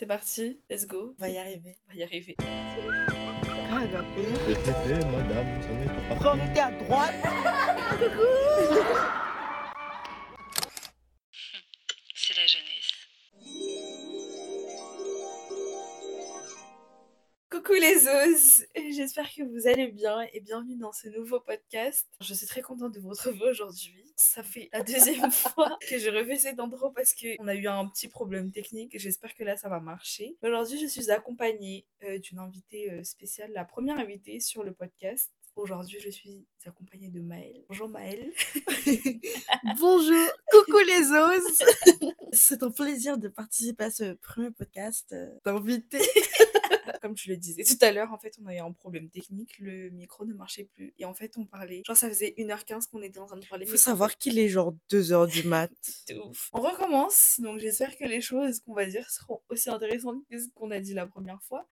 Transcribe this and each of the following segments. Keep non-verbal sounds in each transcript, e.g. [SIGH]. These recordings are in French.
C'est parti, let's go. On va y arriver. On va y arriver. Ah, Répétez, madame, ce n'est pas. Remontez à droite. [LAUGHS] C'est les os, j'espère que vous allez bien et bienvenue dans ce nouveau podcast. Je suis très contente de vous retrouver aujourd'hui. Ça fait la deuxième [LAUGHS] fois que je refais cette intro parce qu'on a eu un petit problème technique. J'espère que là ça va marcher. Aujourd'hui, je suis accompagnée euh, d'une invitée euh, spéciale, la première invitée sur le podcast. Aujourd'hui, je suis accompagnée de Maëlle. Bonjour Maëlle. [LAUGHS] Bonjour. Coucou les os. [LAUGHS] C'est un plaisir de participer à ce premier podcast euh, d'invité. Comme je le disais tout à l'heure, en fait, on a eu un problème technique. Le micro ne marchait plus. Et en fait, on parlait. Genre, ça faisait 1h15 qu'on était en train de parler. Il faut savoir qu'il est genre 2h du mat. [LAUGHS] Ouf. On recommence, donc j'espère que les choses qu'on va dire seront aussi intéressantes que ce qu'on a dit la première fois.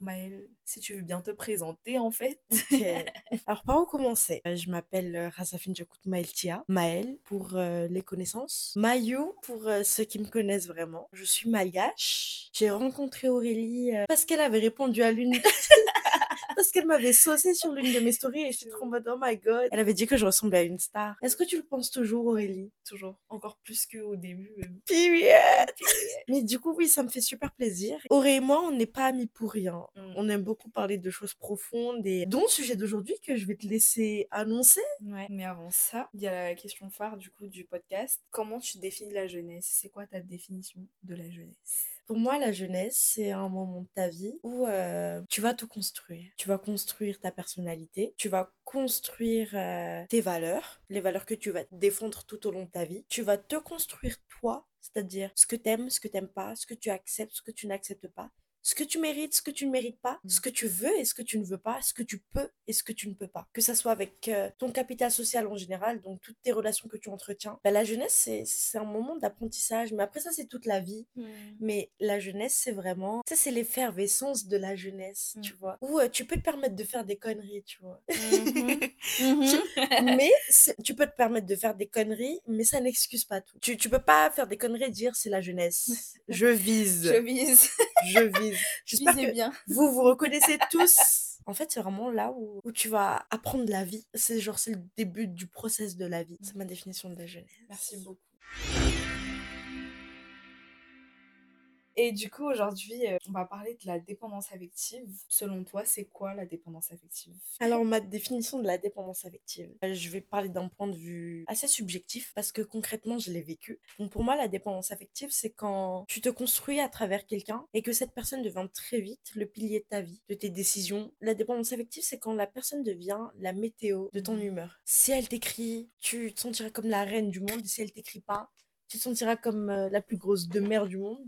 Maëlle, si tu veux bien te présenter en fait. [LAUGHS] Alors, par où commencer? Euh, Je m'appelle euh, Razafine Jakout Maëltia. Maël pour euh, les connaissances. Mayou pour euh, ceux qui me connaissent vraiment. Je suis malgache. J'ai rencontré Aurélie euh, parce qu'elle avait répondu à l'une. [LAUGHS] parce qu'elle m'avait saucé sur l'une de mes stories et j'étais trop en mode oh my god. Elle avait dit que je ressemblais à une star. Est-ce que tu le penses toujours, Aurélie? Toujours. Encore plus qu'au début. même. Period. Mais du coup, oui, ça me fait super plaisir. Auré et moi, on n'est pas amis pour rien. Mm. On aime beaucoup parler de choses profondes et dont le sujet d'aujourd'hui que je vais te laisser annoncer. Ouais. Mais avant ça, il y a la question phare du coup du podcast. Comment tu définis la jeunesse? C'est quoi ta définition de la jeunesse? Pour moi, la jeunesse, c'est un moment de ta vie où euh, tu vas te construire. Tu vas construire ta personnalité, tu vas construire euh, tes valeurs, les valeurs que tu vas défendre tout au long de ta vie. Tu vas te construire toi, c'est-à-dire ce que t'aimes, ce que t'aimes pas, ce que tu acceptes, ce que tu n'acceptes pas. Ce que tu mérites, ce que tu ne mérites pas, ce que tu veux et ce que tu ne veux pas, ce que tu peux et ce que tu ne peux pas. Que ça soit avec euh, ton capital social en général, donc toutes tes relations que tu entretiens. Bah, la jeunesse, c'est un moment d'apprentissage, mais après ça, c'est toute la vie. Mais la jeunesse, c'est vraiment, tu sais, c'est l'effervescence de la jeunesse, tu Mm. vois. Où euh, tu peux te permettre de faire des conneries, tu vois. [LAUGHS] Mais tu peux te permettre de faire des conneries, mais ça n'excuse pas tout. Tu, tu peux pas faire des conneries et dire c'est la jeunesse. [LAUGHS] Je vise, Je vise. je vise. J'espère que bien. [LAUGHS] vous vous reconnaissez tous. En fait, c'est vraiment là où, où tu vas apprendre la vie. C'est genre, c'est le début du process de la vie. C'est ma définition de la jeunesse. Merci beaucoup. Et du coup, aujourd'hui, euh, on va parler de la dépendance affective. Selon toi, c'est quoi la dépendance affective? Alors, ma définition de la dépendance affective, euh, je vais parler d'un point de vue assez subjectif parce que concrètement, je l'ai vécu. Donc, pour moi, la dépendance affective, c'est quand tu te construis à travers quelqu'un et que cette personne devient très vite le pilier de ta vie, de tes décisions. La dépendance affective, c'est quand la personne devient la météo de ton Mhm. humeur. Si elle t'écrit, tu te sentiras comme la reine du monde. Si elle t'écrit pas, tu te sentiras comme euh, la plus grosse demeure du monde.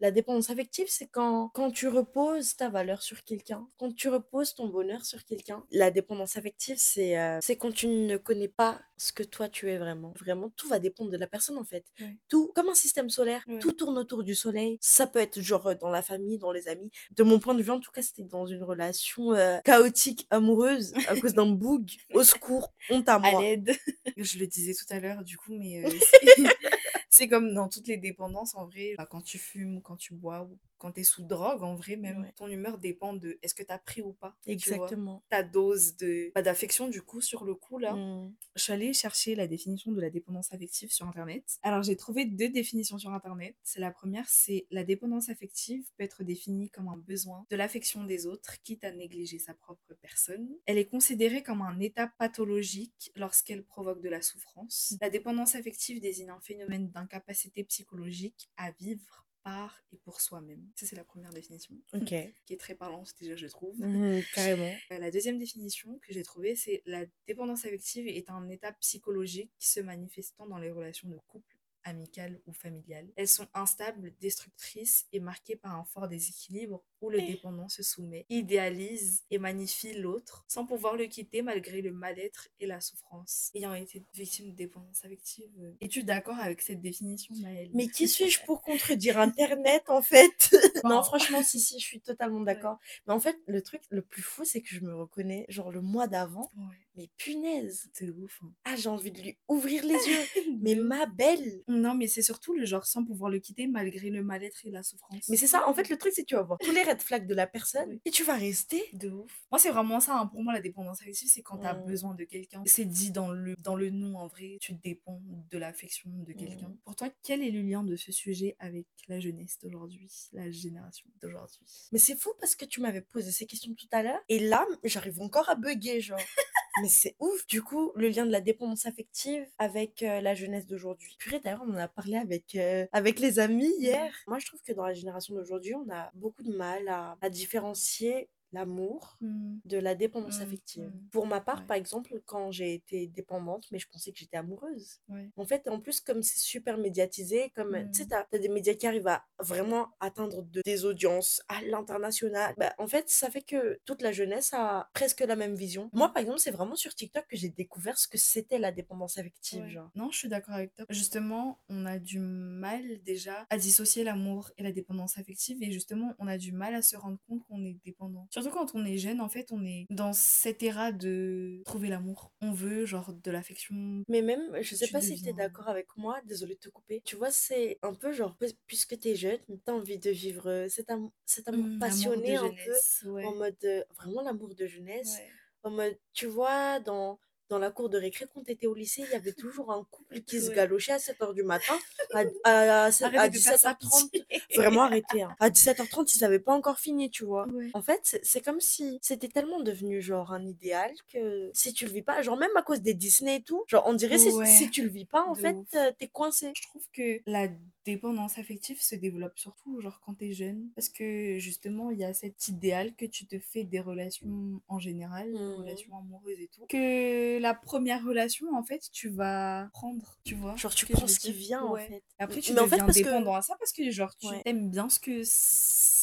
La dépendance affective, c'est quand, quand tu reposes ta valeur sur quelqu'un, quand tu reposes ton bonheur sur quelqu'un. La dépendance affective, c'est euh, c'est quand tu ne connais pas ce que toi tu es vraiment. Vraiment, tout va dépendre de la personne en fait. Tout, comme un système solaire, tout tourne autour du soleil. Ça peut être genre dans la famille, dans les amis. De mon point de vue, en tout cas, c'était dans une relation euh, chaotique, amoureuse, à cause d'un bug. Au secours, honte à [LAUGHS] à moi. l'aide. Je le disais tout à l'heure, du coup, mais [LAUGHS] c'est- comme dans toutes les dépendances, en vrai, quand tu fumes, quand tu bois, quand tu es sous drogue, en vrai, même, Ouais. ton humeur dépend de est-ce que tu as pris ou pas. tu vois? Exactement. Ta dose de bah, d'affection, du coup, sur le coup, là. Mm. Je suis allée chercher la définition de la dépendance affective sur Internet. Alors, j'ai trouvé deux définitions sur Internet. C'est la première, c'est la dépendance affective peut être définie comme un besoin de l'affection des autres, quitte à négliger sa propre personne. Elle est considérée comme un état pathologique lorsqu'elle provoque de la souffrance. La dépendance affective désigne un phénomène d'incapacité psychologique à vivre par et pour soi-même. Ça, c'est la première définition, [LAUGHS] Ok. qui est très parlante déjà, je trouve. Mhm, carrément. Euh, La deuxième définition que j'ai trouvée, c'est la dépendance affective est un état psychologique se manifestant dans les relations de couple, amicales ou familiales. Elles sont instables, destructrices et marquées par un fort déséquilibre où le dépendant se soumet, idéalise et magnifie l'autre sans pouvoir le quitter malgré le mal-être et la souffrance. Ayant été victime de dépendance affective, es-tu d'accord avec cette définition, Maëlle? Mais qui suis-je pour contredire Internet, en fait? [LAUGHS] Non, Oh. franchement, si, si, je suis totalement d'accord. Mais en fait, le truc le plus fou, c'est que je me reconnais, genre le mois d'avant, Ouais, mais punaise c'est ouf. hein. Ah, j'ai envie de lui ouvrir les yeux [LAUGHS] Mais ma belle Non, mais c'est surtout le genre sans pouvoir le quitter malgré le mal-être et la souffrance. Mais c'est ça, en fait, le truc, c'est que tu vas voir tous les red flags de la personne Oui. et tu vas rester. De ouf. Moi, c'est vraiment ça. hein. Pour moi, la dépendance affective, c'est quand tu as Mm. besoin de quelqu'un. C'est dit dans le, dans le nom, en vrai. Tu dépends de l'affection de quelqu'un. Mm. Pour toi, quel est le lien de ce sujet avec la jeunesse d'aujourd'hui, la génération d'aujourd'hui? Mais c'est fou parce que tu m'avais posé ces questions tout à l'heure et là, j'arrive encore à bugger, genre. [LAUGHS] Mais c'est ouf. Du coup, le lien de la dépendance affective avec euh, la jeunesse d'aujourd'hui. Purée, d'ailleurs, on en a parlé avec, euh, avec les amis hier. Moi, je trouve que dans la génération d'aujourd'hui, on a beaucoup de mal à, à différencier l'amour Mm. de la dépendance Mm, affective. mm. Pour ma part, Ouais. par exemple, quand j'ai été dépendante, mais je pensais que j'étais amoureuse. Ouais. En fait, en plus, comme c'est super médiatisé, comme tu sais, t'as as des médias qui arrivent à vraiment atteindre de- des audiences à l'international, bah, en fait, ça fait que toute la jeunesse a presque la même vision. Moi, par exemple, c'est vraiment sur TikTok que j'ai découvert ce que c'était la dépendance affective, Ouais. genre. Non, je suis d'accord avec toi. Justement, on a du mal déjà à dissocier l'amour et la dépendance affective et justement, on a du mal à se rendre compte qu'on est dépendant. Surtout quand on est jeune, en fait, on est dans cette éra de trouver l'amour. On veut genre de l'affection. Mais même, je sais Tu pas si t'es deviens- d'accord avec moi, désolée de te couper. Tu vois, c'est un peu genre, puis- puisque t'es jeune, t'as envie de vivre cet, am- cet amour Mm, amour de passionné un peu, ouais. en mode euh, vraiment l'amour de jeunesse. Ouais. En mode, tu vois, dans, dans la cour de récré, quand t'étais au lycée, il y avait toujours un couple qui se galochait à 7h du matin, à, [LAUGHS] à, à, sept- à Arrêtez de faire ça, 17h30. pitié. [LAUGHS] Vraiment [LAUGHS] arrêté. hein. À 17h30, ils avaient pas encore fini, tu vois. Ouais. En fait, c'est comme si c'était tellement devenu genre un idéal que si tu le vis pas, genre même à cause des Disney et tout, genre on dirait si, Ouais. si tu le vis pas, en De fait, euh, t'es coincé. Je trouve que la dépendance affective se développe surtout genre quand t'es jeune parce que justement il y a cet idéal que tu te fais des relations en général, des Mhm. relations amoureuses et tout, que la première relation en fait tu vas prendre, tu vois. Genre tu prends ce qui vient, en fait. Après tu Mais en fait, deviens parce que- dépendant à ça parce que genre tu Ouais. aimes bien ce que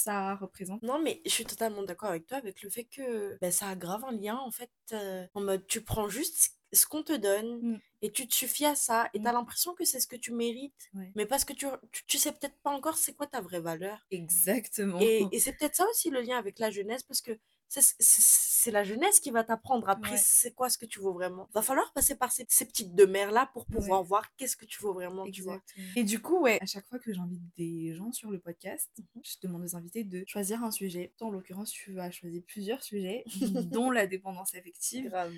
ça représente. Non, mais je suis totalement d'accord avec toi avec le fait que ben, ça a grave un lien, en fait, euh, en mode tu prends juste ce qu'on te donne Mm. et tu te suffis à ça et Mm. t'as l'impression que c'est ce que tu mérites, Ouais. mais parce que tu, tu, tu sais peut-être pas encore c'est quoi ta vraie valeur. Exactement. Et, et c'est peut-être ça aussi le lien avec la jeunesse, parce que c'est la jeunesse qui va t'apprendre après Ouais. c'est quoi ce que tu vaux vraiment. Va falloir passer par ces, ces petites demeures-là pour pouvoir Ouais. voir qu'est-ce que tu vaux vraiment, tu vois. Exactement. Et du coup, ouais, à chaque fois que j'invite des gens sur le podcast, Mhm. je demande aux invités de choisir un sujet. Toi, en l'occurrence, tu as choisi plusieurs sujets, dont la dépendance affective. Grave.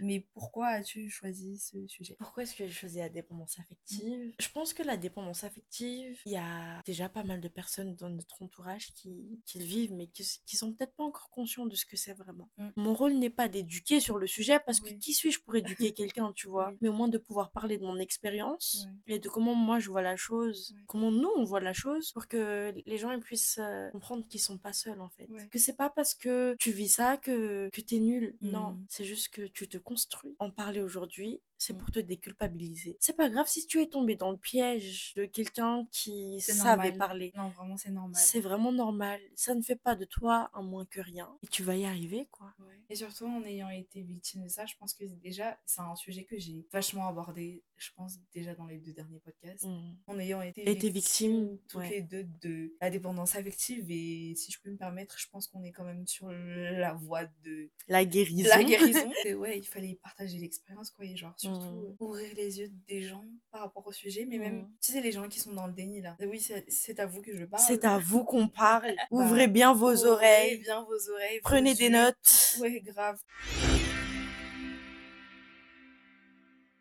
Mais pourquoi as-tu choisi ce sujet? Pourquoi est-ce que j'ai choisi la dépendance affective? Je pense que la dépendance affective, il y a déjà pas mal de personnes dans notre entourage qui, qui le vivent, mais qui, qui sont peut-être pas encore conscients de ce que c'est vraiment. Mm. Mon rôle n'est pas d'éduquer sur le sujet, parce que Oui. qui suis-je pour éduquer [LAUGHS] quelqu'un, tu vois? Oui. Mais au moins de pouvoir parler de mon expérience et de comment moi je vois la chose, comment nous on voit la chose, pour que les gens ils puissent euh, comprendre qu'ils sont pas seuls en fait. Que c'est pas parce que tu vis ça que, que t'es nul. Mm. Non, c'est juste que tu te construis. En parler aujourd'hui, c'est Mm. pour te déculpabiliser. C'est pas grave si tu es tombé dans le piège de quelqu'un qui savait normal. parler. Non, vraiment, c'est normal. C'est vraiment normal. Ça ne fait pas de toi un moins que rien. Et tu vas y arriver, quoi. Ouais. Et surtout, en ayant été victime de ça, je pense que déjà, c'est un sujet que j'ai vachement abordé, je pense, déjà dans les deux derniers podcasts. Mm. En ayant été, Été victime, toutes ouais. les deux de la dépendance affective. Et si je peux me permettre, je pense qu'on est quand même sur la voie de La guérison. la guérison. [LAUGHS] Et ouais, il fallait partager l'expérience, quoi. Et genre, surtout, Mm. euh, ouvrir les yeux des gens par rapport au sujet. Mais même, Mm. tu sais, les gens qui sont dans le déni, là. Oui, c'est à vous que je parle. C'est à vous qu'on [LAUGHS] parle. Bah, Ouvrez bien vos Ouvrez oreilles. bien vos oreilles. vos Prenez des yeux. notes. Ouais, grave.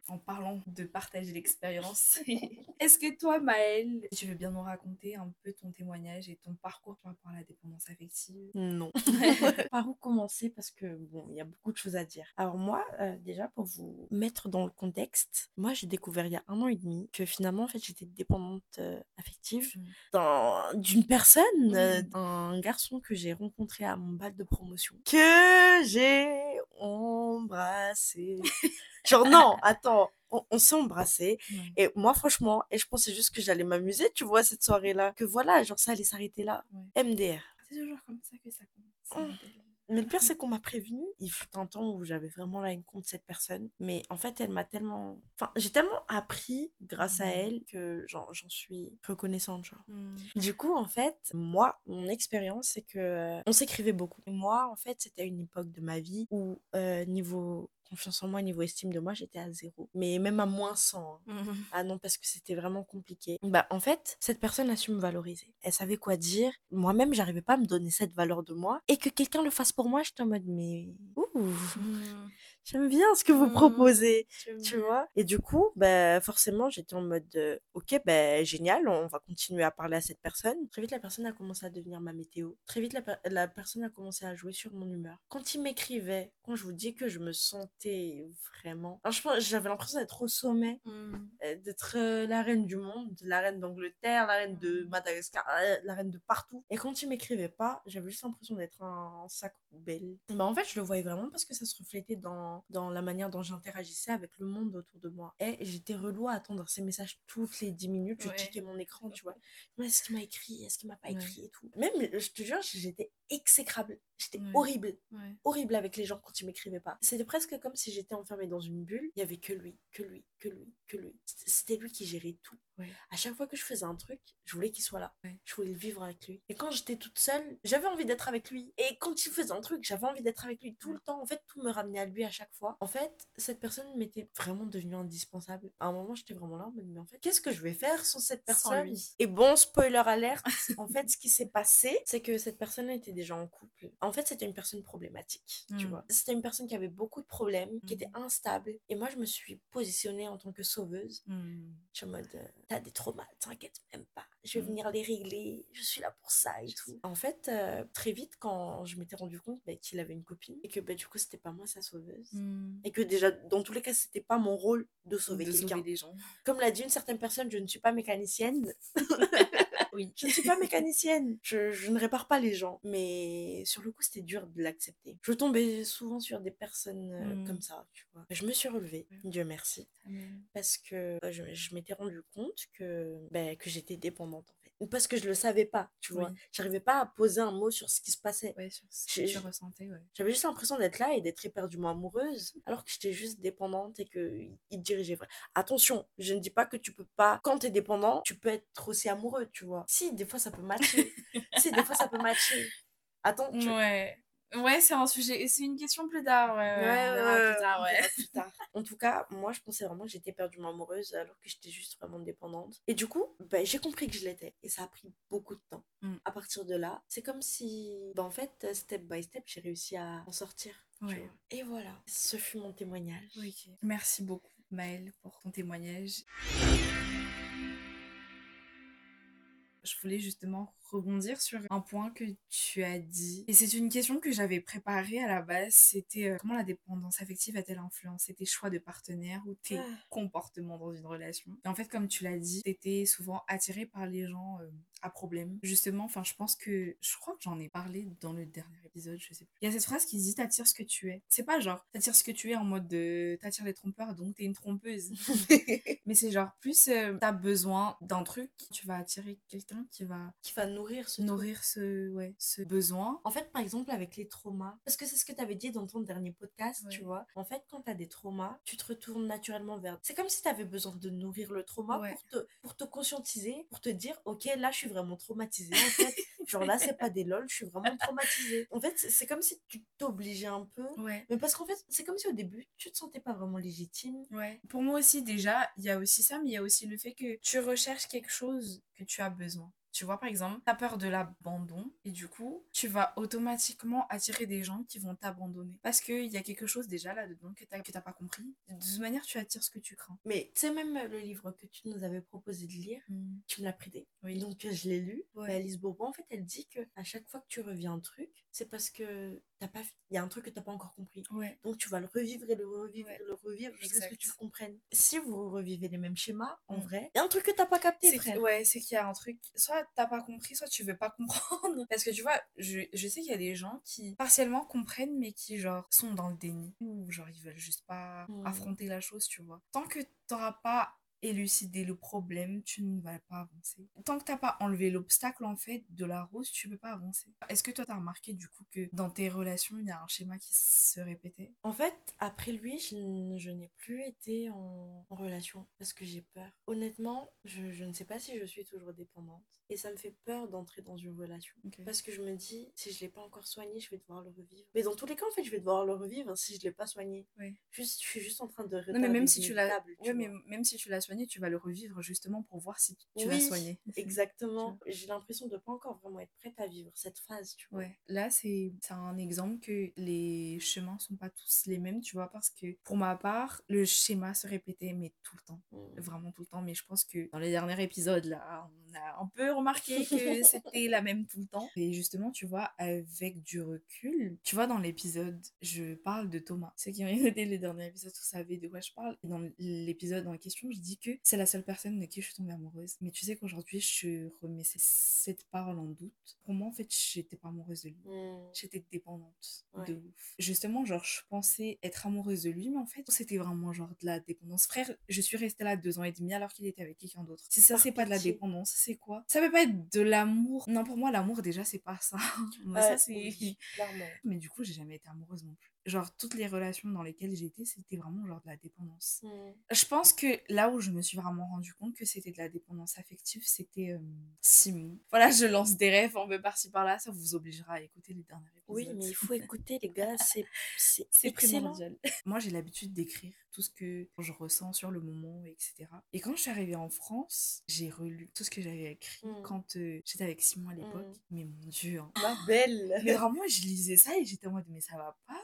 En parlant de partager l'expérience, [LAUGHS] est-ce que toi, Maëlle, tu veux bien nous raconter un peu ton témoignage et ton parcours par rapport à la dépendance affective? Non. [LAUGHS] Par où commencer? Parce que, bon, il y a beaucoup de choses à dire. Alors moi, euh, déjà, pour vous mettre dans le contexte, moi, j'ai découvert il y a un an et demi que finalement, en fait, j'étais dépendante euh, affective Mm. d'un- d'une personne, euh, d'un garçon que j'ai rencontré à mon bal de promotion. Que j'ai embrassé. [LAUGHS] Genre, non, attends, on, on s'est embrassé. Ouais. Et moi, franchement, et je pensais juste que j'allais m'amuser, tu vois, cette soirée-là. Que voilà, genre, ça allait s'arrêter là. Ouais. MDR. C'est toujours comme ça que ça commence. Oh. Mais le pire, c'est qu'on m'a prévenu. Il fut un temps où j'avais vraiment la haine contre cette personne. Mais en fait, elle m'a tellement. Enfin, j'ai tellement appris grâce à elle que j'en suis reconnaissante, genre. Mm. Du coup, en fait, moi, mon expérience, c'est que euh, on s'écrivait beaucoup. Et moi, en fait, c'était une époque de ma vie où, euh, niveau confiance en moi, niveau estime de moi, j'étais à zéro. Mais même à moins 100. hein. Mm. Ah non, parce que c'était vraiment compliqué. Bah, en fait, cette personne a su me valoriser. Elle savait quoi dire. Moi-même, j'arrivais pas à me donner cette valeur de moi. Et que quelqu'un le fasse pour moi, j'étais en mode, mais. Ouh, Mm. J'aime bien ce que vous Mm. proposez. Tu bien. vois? Et du coup, bah, forcément, j'étais en mode, euh, ok, bah, génial, on va continuer à parler à cette personne. Très vite, la personne a commencé à devenir ma météo. Très vite, la, per- la personne a commencé à jouer sur mon humeur. Quand il m'écrivait, quand je vous dis que je me sentais vraiment... Franchement, j'avais l'impression d'être au sommet Mm. euh, d'être euh, la reine du monde, la reine d'Angleterre, la reine de Mhm. Madagascar, la reine de partout. Et quand il m'écrivait pas, j'avais juste l'impression d'être un sac poubelle. Bah en fait, je le voyais vraiment parce que ça se reflétait dans, dans la manière dont j'interagissais avec le monde autour de moi. Et j'étais relou à attendre ces messages toutes les 10 minutes. Je Ouais. checkais mon écran, tu vois. Est-ce qu'il m'a écrit? Est-ce qu'il m'a pas Ouais. écrit et tout? Même, je te jure, j'étais exécrable. J'étais Ouais. horrible Ouais. horrible avec les gens quand ils m'écrivaient pas. C'était presque comme si j'étais enfermée dans une bulle. Il y avait que lui, que lui, que lui, que lui. C'était- lui qui gérait tout. Ouais. À chaque fois que je faisais un truc, je voulais qu'il soit là. Je voulais le vivre avec lui. Et quand j'étais toute seule, j'avais envie d'être avec lui. Et quand il faisait un truc, j'avais envie d'être avec lui tout le temps. En fait, tout me ramenait à lui à chaque fois. En fait, cette personne m'était vraiment devenue indispensable. À un moment, j'étais vraiment là, mais en fait, qu'est-ce que je vais faire sans cette Sans personne? lui. Et bon, spoiler alerte, en fait, ce qui s'est passé, c'est que cette personne était déjà en couple. En fait, c'était une personne problématique, tu Mm. vois. C'était une personne qui avait beaucoup de problèmes, qui était Mhm. instable. Et moi, je me suis positionnée en tant que sauveuse. Mm. Je suis en mode, euh, t'as des traumas, t'inquiète même pas. Je vais venir les régler. Je suis là pour ça et tout. En fait, euh, très vite, quand je m'étais rendu compte bah, qu'il avait une copine et que bah, du coup, c'était pas moi sa sauveuse. Et que déjà, dans tous les cas, c'était pas mon rôle de sauver quelqu'un. sauver les gens. Comme l'a dit une certaine personne, je ne suis pas mécanicienne. [LAUGHS] Oui. Je ne suis pas mécanicienne. Je, je ne répare pas les gens. Mais sur le coup, c'était dur de l'accepter. Je tombais souvent sur des personnes euh, Mm. comme ça, tu vois. Je me suis relevée. Dieu merci. Parce que euh, je, je m'étais rendu compte que, ben, que j'étais dépendante, en. Parce que je le savais pas, tu vois. Oui. J'arrivais pas à poser un mot sur ce qui se passait. Ouais, sur ce tu ressentais, ouais. J'avais juste l'impression d'être là et d'être éperdument amoureuse, alors que j'étais juste dépendante et qu'il il dirigeait. Attention, je ne dis pas que tu peux pas, quand t'es dépendant, tu peux être aussi amoureux, tu vois. Si, des fois ça peut matcher. [LAUGHS] si, des fois ça peut matcher. Attends, tu... Ouais. Ouais, c'est un sujet. C'est une question plus tard, ouais. ouais, on ouais. En tout cas, moi, je pensais vraiment que j'étais éperdument amoureuse alors que j'étais juste vraiment dépendante. Et du coup, bah, j'ai compris que je l'étais. Et ça a pris beaucoup de temps. Mm. À partir de là, c'est comme si, bah, en fait, step by step, j'ai réussi à en sortir. Ouais. Et voilà, ce fut mon témoignage. Merci beaucoup, Maëlle, pour ton témoignage. Je voulais justement rebondir sur un point que tu as dit. Et c'est une question que j'avais préparée à la base. C'était euh, comment la dépendance affective a-t-elle influencé tes choix de partenaire ou tes Ah. comportements dans une relation? Et en fait, comme tu l'as dit, t'étais souvent attiré par les gens euh, à problème. Justement, enfin, je pense que je crois que j'en ai parlé dans le dernier épisode, je sais plus. Il y a cette phrase qui dit t'attires ce que tu es. C'est pas genre t'attires ce que tu es en mode de t'attires les trompeurs donc t'es une trompeuse. [LAUGHS] Mais c'est genre plus euh, t'as besoin d'un truc, tu vas attirer quelqu'un qui va Qui va nourrir ce truc. nourrir ce ouais, ce besoin. En fait, par exemple, avec les traumas, parce que c'est ce que tu avais dit dans ton dernier podcast, tu vois. En fait, quand tu as des traumas, tu te retournes naturellement vers. C'est comme si tu avais besoin de nourrir le trauma Ouais. pour, te, pour te conscientiser, pour te dire, ok, là, je suis vraiment traumatisée. En fait, [LAUGHS] genre là, c'est pas des lol, je suis vraiment traumatisée. En fait, c'est- comme si tu t'obligeais un peu. Ouais. Mais parce qu'en fait, c'est comme si au début, tu te sentais pas vraiment légitime. Ouais. Pour moi aussi, déjà, il y a aussi ça, mais il y a aussi le fait que tu recherches quelque chose que tu as besoin. Tu vois, par exemple, tu as peur de l'abandon et du coup, tu vas automatiquement attirer des gens qui vont t'abandonner. Parce qu'il y a quelque chose déjà là-dedans que tu n'as pas compris. De toute manière, tu attires ce que tu crains. Mais tu sais, même le livre que tu nous avais proposé de lire, tu me l'as prêté. Oui. Donc euh, je l'ai lu. Ouais. Bah, Alice Bourbon, en fait, elle dit que à chaque fois que tu reviens un truc, c'est parce que t'as pas, il y a un truc que t'as pas encore compris. Ouais. Donc tu vas le revivre et le revivre Ouais. et le revivre jusqu'à ce que tu le comprennes. Si vous revivez les mêmes schémas, en Mm. vrai, il y a un truc que t'as pas capté, C'est que- ouais, c'est qu'il y a un truc, soit t'as pas compris, soit tu veux pas comprendre. [LAUGHS] Parce que tu vois, je, je sais qu'il y a des gens qui partiellement comprennent, mais qui genre sont dans le déni. Ou genre ils veulent juste pas Mm. affronter la chose, tu vois. Tant que t'auras pas élucider le problème, tu ne vas pas avancer. Tant que t'as pas enlevé l'obstacle, en fait, de la rose, tu peux pas avancer. Est-ce que toi, t'as remarqué, du coup, que dans tes relations, il y a un schéma qui se répétait? En fait, après lui, je, n'ai plus été en, en relation parce que j'ai peur. Honnêtement, je, je ne sais pas si je suis toujours dépendante. Et ça me fait peur d'entrer dans une relation. Parce que je me dis, si je l'ai pas encore soigné, je vais devoir le revivre. Mais dans tous les cas, en fait, je vais devoir le revivre si je l'ai pas soigné. Ouais. Juste, je suis juste en train de Non, mais même si tu l'as ouais, mais même si tu l'as soigné, tu vas le revivre justement pour voir si tu l'as Oui, soigné. [LAUGHS] Exactement. J'ai l'impression de pas encore vraiment être prête à vivre cette phase, tu vois. Ouais, là c'est un exemple que les chemins sont pas tous les mêmes, tu vois, parce que pour ma part, le schéma se répétait mais tout le temps, Mm. vraiment tout le temps, mais je pense que dans les derniers épisodes là, on a un peu remarqué que [LAUGHS] c'était la même tout le temps. Et justement, tu vois, avec du recul, tu vois, dans l'épisode, je parle de Thomas. Ceux qui ont [LAUGHS] écouté les derniers épisodes, vous savez de quoi je parle. Et dans l'épisode en question, je dis que c'est la seule personne de qui je suis tombée amoureuse. Mais tu sais qu'aujourd'hui, je remets cette parole en doute. Pour moi, en fait, j'étais pas amoureuse de lui Mm. j'étais dépendante Ouais. de ouf. Justement, genre, je pensais être amoureuse de lui, mais en fait, c'était vraiment genre de la dépendance. Frère, je suis restée là deux ans et demi alors qu'il était avec quelqu'un d'autre. Si ça, c'est pas de la dépendance, c'est quoi? Ça peut pas être de l'amour. Non, pour moi, l'amour, déjà, c'est pas ça. [LAUGHS] Moi, ça, Ouais, c'est. oui, clairement. [LAUGHS] Mais du coup, j'ai jamais été amoureuse non plus. Genre, toutes les relations dans lesquelles j'étais, c'était vraiment genre de la dépendance. Mm. Je pense que là où je me suis vraiment rendu compte que c'était de la dépendance affective, c'était euh, Simon. Voilà, je lance des rêves un peu par-ci par-là, ça vous obligera à écouter les derniers épisodes. Oui, mais il faut écouter, les gars, c'est c'est [LAUGHS] primordial. [LAUGHS] Moi, j'ai l'habitude d'écrire tout ce que je ressens sur le moment, etc. Et quand je suis arrivée en France, j'ai relu tout ce que j'avais écrit Mm. quand euh, j'étais avec Simon à l'époque. Mm. Mais mon Dieu, hein. Ma belle. Mais vraiment, je lisais ça et j'étais en mode, mais ça va pas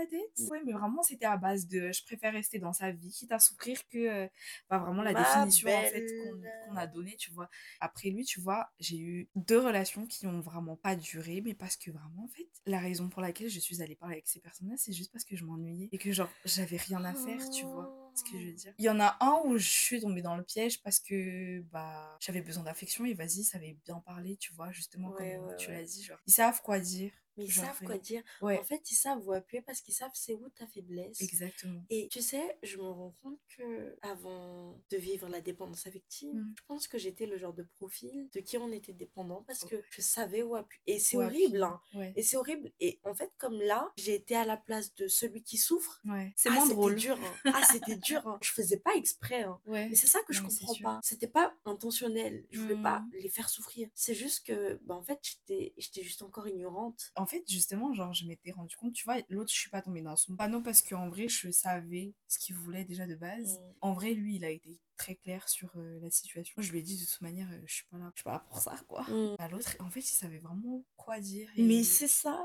la tête? Ouais, mais vraiment, c'était à base de je préfère rester dans sa vie, quitte à souffrir que bah, vraiment la Ma définition en fait qu'on a donnée, tu vois. Après lui, tu vois, j'ai eu deux relations qui ont vraiment pas duré, mais parce que vraiment, en fait, la raison pour laquelle je suis allée parler avec ces personnes-là, c'est juste parce que je m'ennuyais et que genre, j'avais rien à faire, tu vois ce que je veux dire. Il y en a un où je suis tombée dans le piège parce que bah j'avais besoin d'affection et vas-y, ça avait bien parlé, tu vois, justement Ouais, comme ouais, tu ouais. l'as dit, genre ils savent quoi dire. Mais ils genre, savent quoi dire. Ouais, En fait, ils savent où appuyer parce qu'ils savent c'est où ta faiblesse. exactement. Et tu sais, je me rends compte que avant de vivre la dépendance affective, Mm. je pense que j'étais le genre de profil de qui on était dépendant parce Oh. que je savais où appuyer. Et c'est horrible, hein. Ouais. Et c'est horrible. Et en fait, comme là, j'ai été à la place de celui qui souffre. Ouais. C'est Ah, moins c'était drôle. dur. hein. [LAUGHS] Ah, c'était dur. hein. Je faisais pas exprès. hein. Mais c'est ça que je Non, c'est comprends pas. C'était pas intentionnel. Je voulais pas Mm. les faire souffrir. C'est juste que, bah, en fait, j'étais j'étais juste encore ignorante. En fait, justement, genre, je m'étais rendu compte, tu vois, l'autre, je suis pas tombée dans son panneau parce qu'en vrai, je savais ce qu'il voulait déjà de base. Mm. En vrai, lui, il a été très clair sur euh, la situation. Je lui ai dit, de toute manière, euh, je suis pas là, je suis pas là pour ça, quoi. Mm. À l'autre, en fait, il savait vraiment quoi dire. et- Mais c'est ça.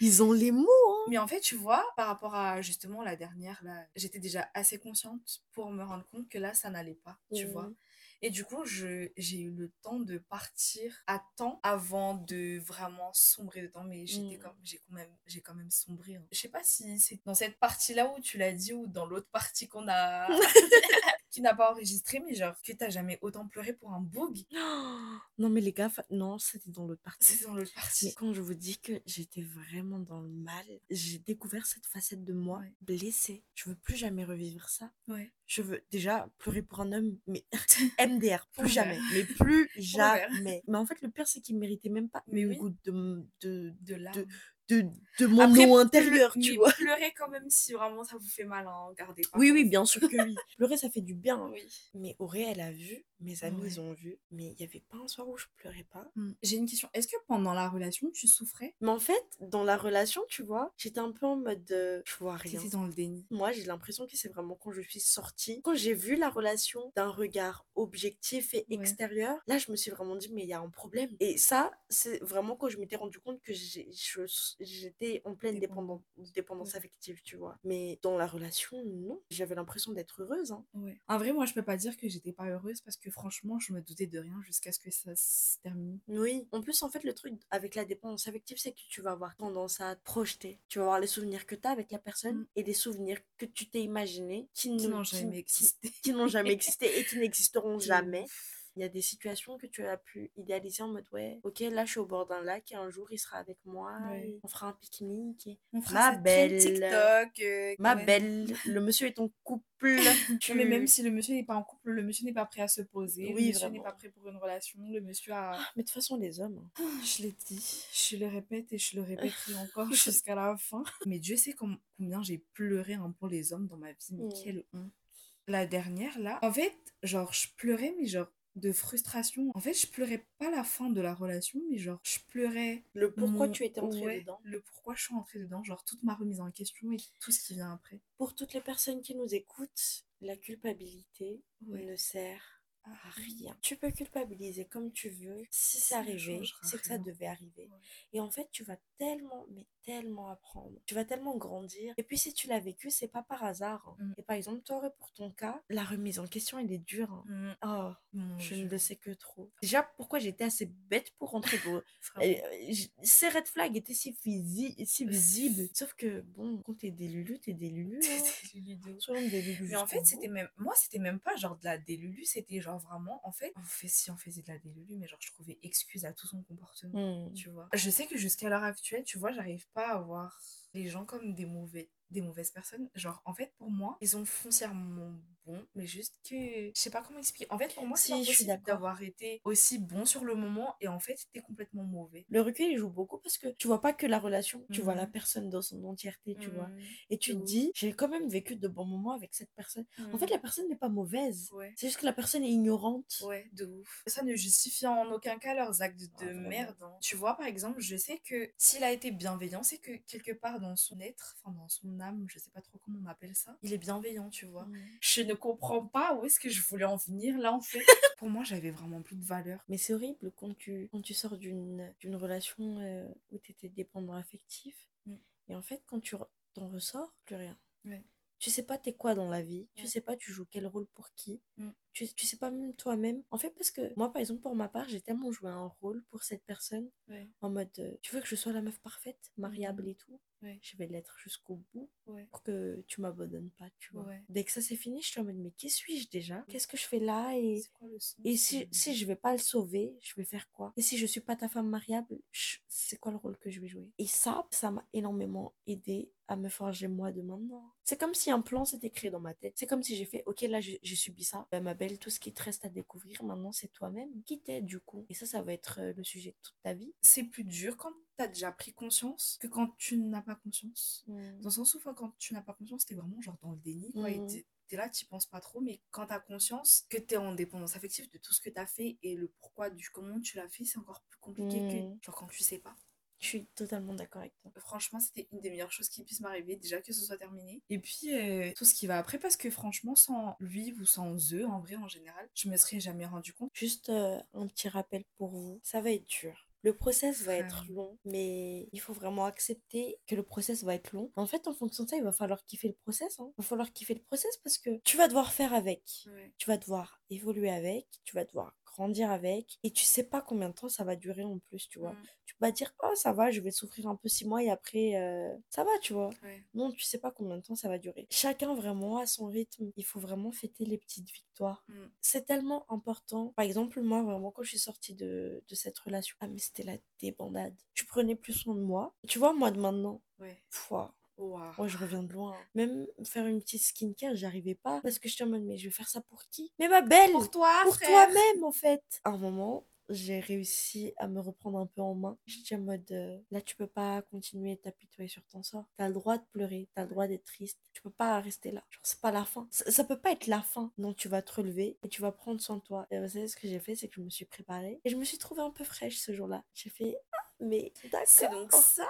Ils ont les mots. hein. Mais en fait, tu vois, par rapport à justement la dernière, là, j'étais déjà assez consciente pour me rendre compte que là, ça n'allait pas, tu Mhm. vois. Et du coup, je, j'ai eu le temps de partir à temps avant de vraiment sombrer dedans. Mais j'étais Mm. comme, j'ai quand même, j'ai quand même sombré. hein. Je sais pas si c'est dans cette partie-là où tu l'as dit ou dans l'autre partie qu'on a, [LAUGHS] qui n'a pas enregistré, mais genre que t'as jamais autant pleuré pour un bug. [GASPS] Non, mais les gars, fa- non, c'était dans l'autre partie. C'est dans l'autre Mais partie. quand je vous dis que j'étais vraiment dans le mal, j'ai découvert cette facette de moi Ouais. blessée. Je veux plus jamais revivre ça. Ouais. Je veux déjà pleurer pour un homme, mais [LAUGHS] MDR, plus jamais, mais plus jamais. Mais en fait, le pire, c'est qu'il méritait même pas Mais une oui. goutte de, de, De là. De, de mon Après, eau intérieure, pleu- tu vois. Pleurez quand même si vraiment ça vous fait mal, hein. Gardez pas. Oui, oui, bien sûr que [LAUGHS] oui. Pleurer, ça fait du bien. Oui. Mais Auré, elle a vu, mes amis, Ouais. ils ont vu, mais il n'y avait pas un soir où je pleurais pas. Hmm. J'ai une question. Est-ce que pendant la relation, tu souffrais? Mais en fait, dans la relation, tu vois, j'étais un peu en mode euh, je vois rien. T'étais dans le déni. Moi, j'ai l'impression que c'est vraiment quand je suis sortie, quand j'ai vu la relation d'un regard objectif et Ouais. extérieur, là, je me suis vraiment dit, mais il y a un problème. Et ça, c'est vraiment quand je m'étais rendu compte que j'étais en pleine dépendance, dépendance Ouais. affective, tu vois. Mais dans la relation, non. J'avais l'impression d'être heureuse. hein. En vrai, moi, je peux pas dire que j'étais pas heureuse parce que franchement, je me doutais de rien jusqu'à ce que ça se termine. Oui. En plus, en fait, le truc avec la dépendance affective, c'est que tu vas avoir tendance à te projeter. Tu vas avoir les souvenirs que tu as avec la personne Mm. et des souvenirs que tu t'es imaginé qui, n'ont jamais existé. qui n'ont jamais [LAUGHS] existé et qui n'existeront jamais. Il y a des situations que tu as pu idéaliser en mode ouais, ok, là je suis au bord d'un lac et un jour il sera avec moi, Ouais. on fera un pique-nique. et- On fera Ma belle. TikTok. euh, Ma belle, le monsieur est ton couple. [LAUGHS] tu... Mais même si le monsieur n'est pas en couple, le monsieur n'est pas prêt à se poser, Oui, le monsieur n'est pas prêt pour une relation, le monsieur a... Mais de toute façon, les hommes. hein. Je l'ai dit, je le répète et je le répéterai [LAUGHS] encore jusqu'à la fin. Mais Dieu sait com- combien j'ai pleuré hein, pour les hommes dans ma vie, mais Mm. quelle honte. La dernière, là, en fait, genre, je pleurais, mais genre, de frustration. En fait, je pleurais pas la fin de la relation, mais genre, je pleurais Le pourquoi mon- tu étais entrée ouais, dedans. Le pourquoi je suis entrée dedans, genre, toute ma remise en question et tout ce qui vient après. Pour toutes les personnes qui nous écoutent, la culpabilité Ouais. ne sert à rien. Tu peux culpabiliser comme tu veux. Si Ça changera c'est que ça devait arriver. Ouais. Et en fait, tu vas tellement, mais tellement apprendre. Tu vas tellement grandir. Et puis, si tu l'as vécu, c'est pas par hasard. hein. Mm. Et par exemple, toi, pour ton cas, la remise en question, elle est dure. hein. Mm, Oh, mon je Dieu, ne le sais que trop. Déjà, pourquoi j'étais assez bête pour rentrer [LAUGHS] j- Ces red flags étaient si, visi- si [LAUGHS] visibles. Sauf que, bon, quand t'es des lulus, t'es des [LAUGHS] lulus. hein. Des lulus Mais en fait, c'était même. Moi, c'était même pas genre de la délulu, c'était genre vraiment. En fait, on fait si on faisait de la délulu, mais genre je trouvais excuse à tout son comportement. Hmm. Tu vois. Je sais que jusqu'à l'heure actuelle, tu vois, j'arrive pas à voir les gens comme des mauvais des mauvaises personnes genre en fait pour moi ils ont foncièrement bon mais juste que je sais pas comment expliquer en fait pour moi c'est Si, pas je suis possible d'accord. d'avoir été aussi bon sur le moment et en fait t'es complètement mauvais Le recul, il joue beaucoup parce que tu vois pas que la relation, tu vois la Mhm. personne dans son entièreté, tu vois. Mm, Et tu te dis, j'ai quand même vécu de bons moments avec cette personne. En fait, mm. la personne n'est pas mauvaise. ouais C'est juste que la personne est ignorante. Ouais, de ouf. Ça ne justifie en aucun cas leurs actes de Ah, merde. hein. Tu vois, par exemple, je sais que s'il a été bienveillant, c'est que quelque part dans son être, enfin dans son âme, je sais pas trop comment on appelle ça, il est bienveillant, tu vois. Je ne comprends pas où est-ce que je voulais en venir là en fait. [LAUGHS] Pour moi, j'avais vraiment plus de valeur. Mais c'est horrible quand tu, quand tu sors d'une d'une relation euh, où tu étais dépendant affectif. Mm. Et en fait, quand tu t'en ressors, plus rien. Ouais. Tu sais pas t'es quoi dans la vie. Tu sais pas tu joues quel rôle pour qui. Mm. Tu, tu sais pas même toi-même. En fait, parce que moi, par exemple, pour ma part, j'ai tellement joué un rôle pour cette personne. Ouais. En mode, euh, tu veux que je sois la meuf parfaite, mariable et tout. Ouais. Je vais l'être jusqu'au bout Ouais. pour que tu m'abandonnes pas, tu vois. Dès que ça c'est fini, je suis en mode, mais qui suis-je déjà? Qu'est-ce que je fais là Et, quoi le et si, si je vais pas le sauver, je vais faire quoi? Et si je suis pas ta femme mariable, c'est quoi le rôle que je vais jouer? Et ça, ça m'a énormément aidé à me forger moi de maintenant. C'est comme si un plan s'était créé dans ma tête. C'est comme si j'ai fait, ok, là j'ai subi ça. Ben, ma belle, tout ce qui te reste à découvrir maintenant, c'est toi-même. Qui t'es du coup Et ça, ça va être euh, le sujet de toute ta vie. C'est plus dur quand t'as déjà pris conscience que quand tu n'as pas conscience. Dans le sens où, quand tu n'as pas conscience, t'es vraiment genre dans le déni, quoi. Et Mhm. t'es- là, tu penses pas trop, mais quand t'as conscience que t'es en dépendance affective de tout ce que t'as fait et le pourquoi du comment tu l'as fait, c'est encore plus compliqué que genre quand tu sais pas. Je suis totalement d'accord avec toi. Franchement, c'était une des meilleures choses qui puisse m'arriver, déjà que ce soit terminé. Et puis, euh, tout ce qui va après, parce que franchement, sans lui ou sans eux, en vrai, en général, je me serais jamais rendu compte. Juste euh, un petit rappel pour vous, ça va être dur. Le process va être long, mais il faut vraiment accepter que le process va être long. En fait, en fonction de ça, il va falloir kiffer le process. hein. Il va falloir kiffer le process parce que tu vas devoir faire avec. Ouais. Tu vas devoir évoluer avec, tu vas devoir grandir avec, et tu sais pas combien de temps ça va durer en plus, tu vois. Mm. Tu peux pas dire, oh ça va, je vais souffrir un peu six mois et après, euh, ça va, tu vois. Ouais. Non, tu sais pas combien de temps ça va durer. Chacun vraiment à son rythme. Il faut vraiment fêter les petites victoires. Mm. C'est tellement important. Par exemple, moi, vraiment, quand je suis sortie de, de cette relation, ah, mais c'était la débandade. Je prenais plus soin de moi. Tu vois, moi de maintenant, Ouais. Moi je reviens de loin. Même faire une petite skincare, j'arrivais pas. Parce que je en mode, mais je vais faire ça pour qui? Mais ma belle Pour toi, Pour toi-même, en fait À un moment, j'ai réussi à me reprendre un peu en main. J'étais en mode, euh, là, tu peux pas continuer à t'apitoyer sur ton sort. T'as le droit de pleurer, t'as le droit d'être triste. Tu peux pas rester là. Genre, c'est pas la fin. Ça, ça peut pas être la fin. Non, tu vas te relever et tu vas prendre soin de toi. Et vous savez ce que j'ai fait, c'est que je me suis préparée. Et je me suis trouvée un peu fraîche ce jour-là. J'ai fait, ah, mais C'est donc ça.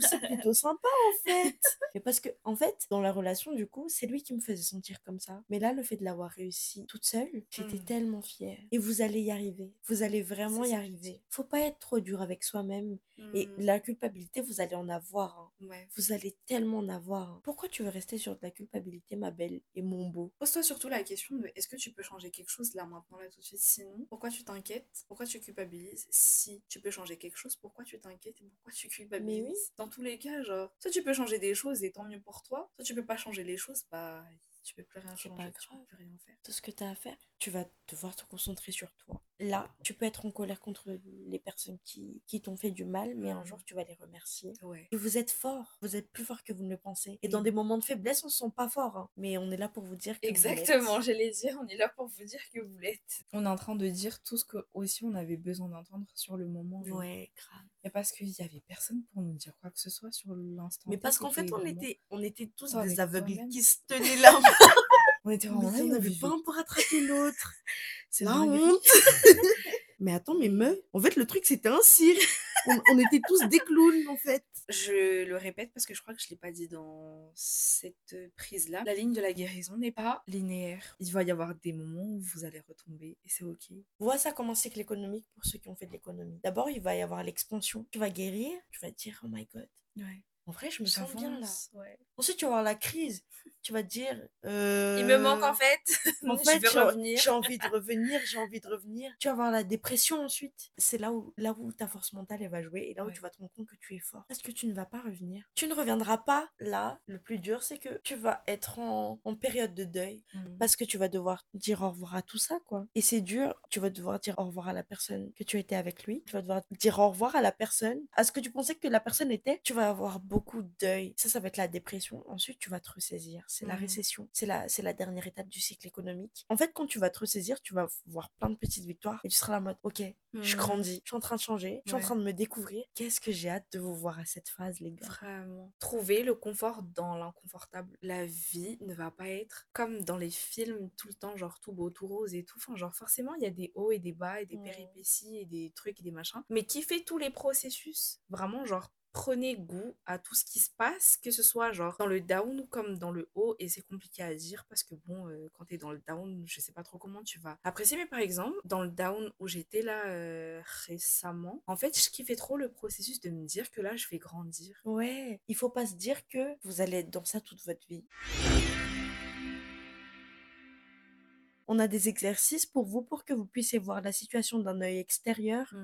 C'est plutôt sympa en fait. [LAUGHS] Mais parce que en fait, dans la relation du coup, c'est lui qui me faisait sentir comme ça. Mais là, le fait de l'avoir réussi toute seule, j'étais Mm. tellement fière. Et vous allez y arriver. Vous allez vraiment y arriver. Faut pas être trop dur avec soi-même. Et Mm. la culpabilité, vous allez en avoir. hein. Ouais. Vous allez tellement en avoir. hein. Pourquoi tu veux rester sur de la culpabilité, ma belle et mon beau? Pose-toi surtout la question de est-ce que tu peux changer quelque chose là maintenant, là tout de suite? Sinon, pourquoi tu t'inquiètes? Pourquoi tu culpabilises Si tu peux changer quelque chose, pourquoi tu t'inquiètes et pourquoi tu culpabilises oui. Dans tous les cas, genre, soit tu peux changer des choses et tant mieux pour toi, soit tu peux pas changer les choses, bah Tu peux plus rien changer, tu peux plus rien faire. Tout ce que tu as à faire, tu vas devoir te concentrer sur toi. Là, tu peux être en colère contre les personnes qui, qui t'ont fait du mal, mais un Mhm. jour, tu vas les remercier. Ouais. Et vous êtes fort, vous êtes plus fort que vous ne le pensez. Et dans des moments de faiblesse, on se sent pas fort, hein. mais on est là pour vous dire que vous l'êtes. Exactement, [LAUGHS] j'allais dire, on est là pour vous dire que vous l'êtes. On est en train de dire tout ce que aussi on avait besoin d'entendre sur le moment. genre. Ouais, grave. Et parce qu'il y avait personne pour nous dire quoi que ce soit sur l'instant. Mais parce qu'en fait, on était, on était tous des aveugles qui se tenaient là. [LAUGHS] On était vraiment là, on n'avait pas un pour rattraper l'autre. [LAUGHS] C'est La honte. [LAUGHS] mais attends, mais meuf, en fait, le truc, c'était un cirque. On, on était tous des clowns, en fait. Je le répète parce que je crois que je l'ai pas dit dans cette prise-là. La ligne de la guérison n'est pas linéaire. Il va y avoir des moments où vous allez retomber et c'est ok. Vois ça comment c'est que l'économique pour ceux qui ont fait de l'économie. D'abord, il va y avoir l'expansion. Tu vas guérir, tu vas te dire, oh my god. Ouais. En vrai, je me sens bien là. Ouais. Ensuite, tu vas avoir la crise. Tu vas te dire, euh, Il me manque en fait. [LAUGHS] En fait, j'ai- envie de [LAUGHS] revenir, j'ai envie de revenir. Tu vas avoir la dépression ensuite. C'est là où, là où ta force mentale elle va jouer et là où tu vas te rendre compte que tu es fort. Parce que tu ne vas pas revenir. Tu ne reviendras pas là. Le plus dur, c'est que tu vas être en, en période de deuil Mhm. parce que tu vas devoir dire au revoir à tout ça, quoi. Et c'est dur. Tu vas devoir dire au revoir à la personne que tu étais avec lui. Tu vas devoir dire au revoir à la personne, à ce que tu pensais que la personne était. Tu vas avoir beaucoup de deuil. Ça, ça va être la dépression. Ensuite, tu vas te ressaisir. C'est la Mhm. récession. C'est la, c'est la dernière étape du cycle économique. En fait, quand tu vas te ressaisir, tu vas voir plein de petites victoires et tu seras en mode, ok, je Mhm. grandis, je suis en train de changer, je suis en train de me découvrir. Qu'est-ce que j'ai hâte de vous voir à cette phase, les gars? Vraiment. Trouver le confort dans l'inconfortable. La vie ne va pas être comme dans les films tout le temps, genre tout beau, tout rose et tout. Enfin, genre forcément, il y a des hauts et des bas et des Ouais. péripéties et des trucs et des machins. Mais qui fait tous les processus Vraiment, genre prenez goût à tout ce qui se passe, que ce soit genre dans le down comme dans le haut, et c'est compliqué à dire parce que bon, euh, quand t'es dans le down, je sais pas trop comment tu vas apprécier, mais par exemple, dans le down où j'étais là euh, récemment, en fait, je kiffais trop le processus de me dire que là, je vais grandir. Ouais, il faut pas se dire que vous allez être dans ça toute votre vie. On a des exercices pour vous pour que vous puissiez voir la situation d'un œil extérieur.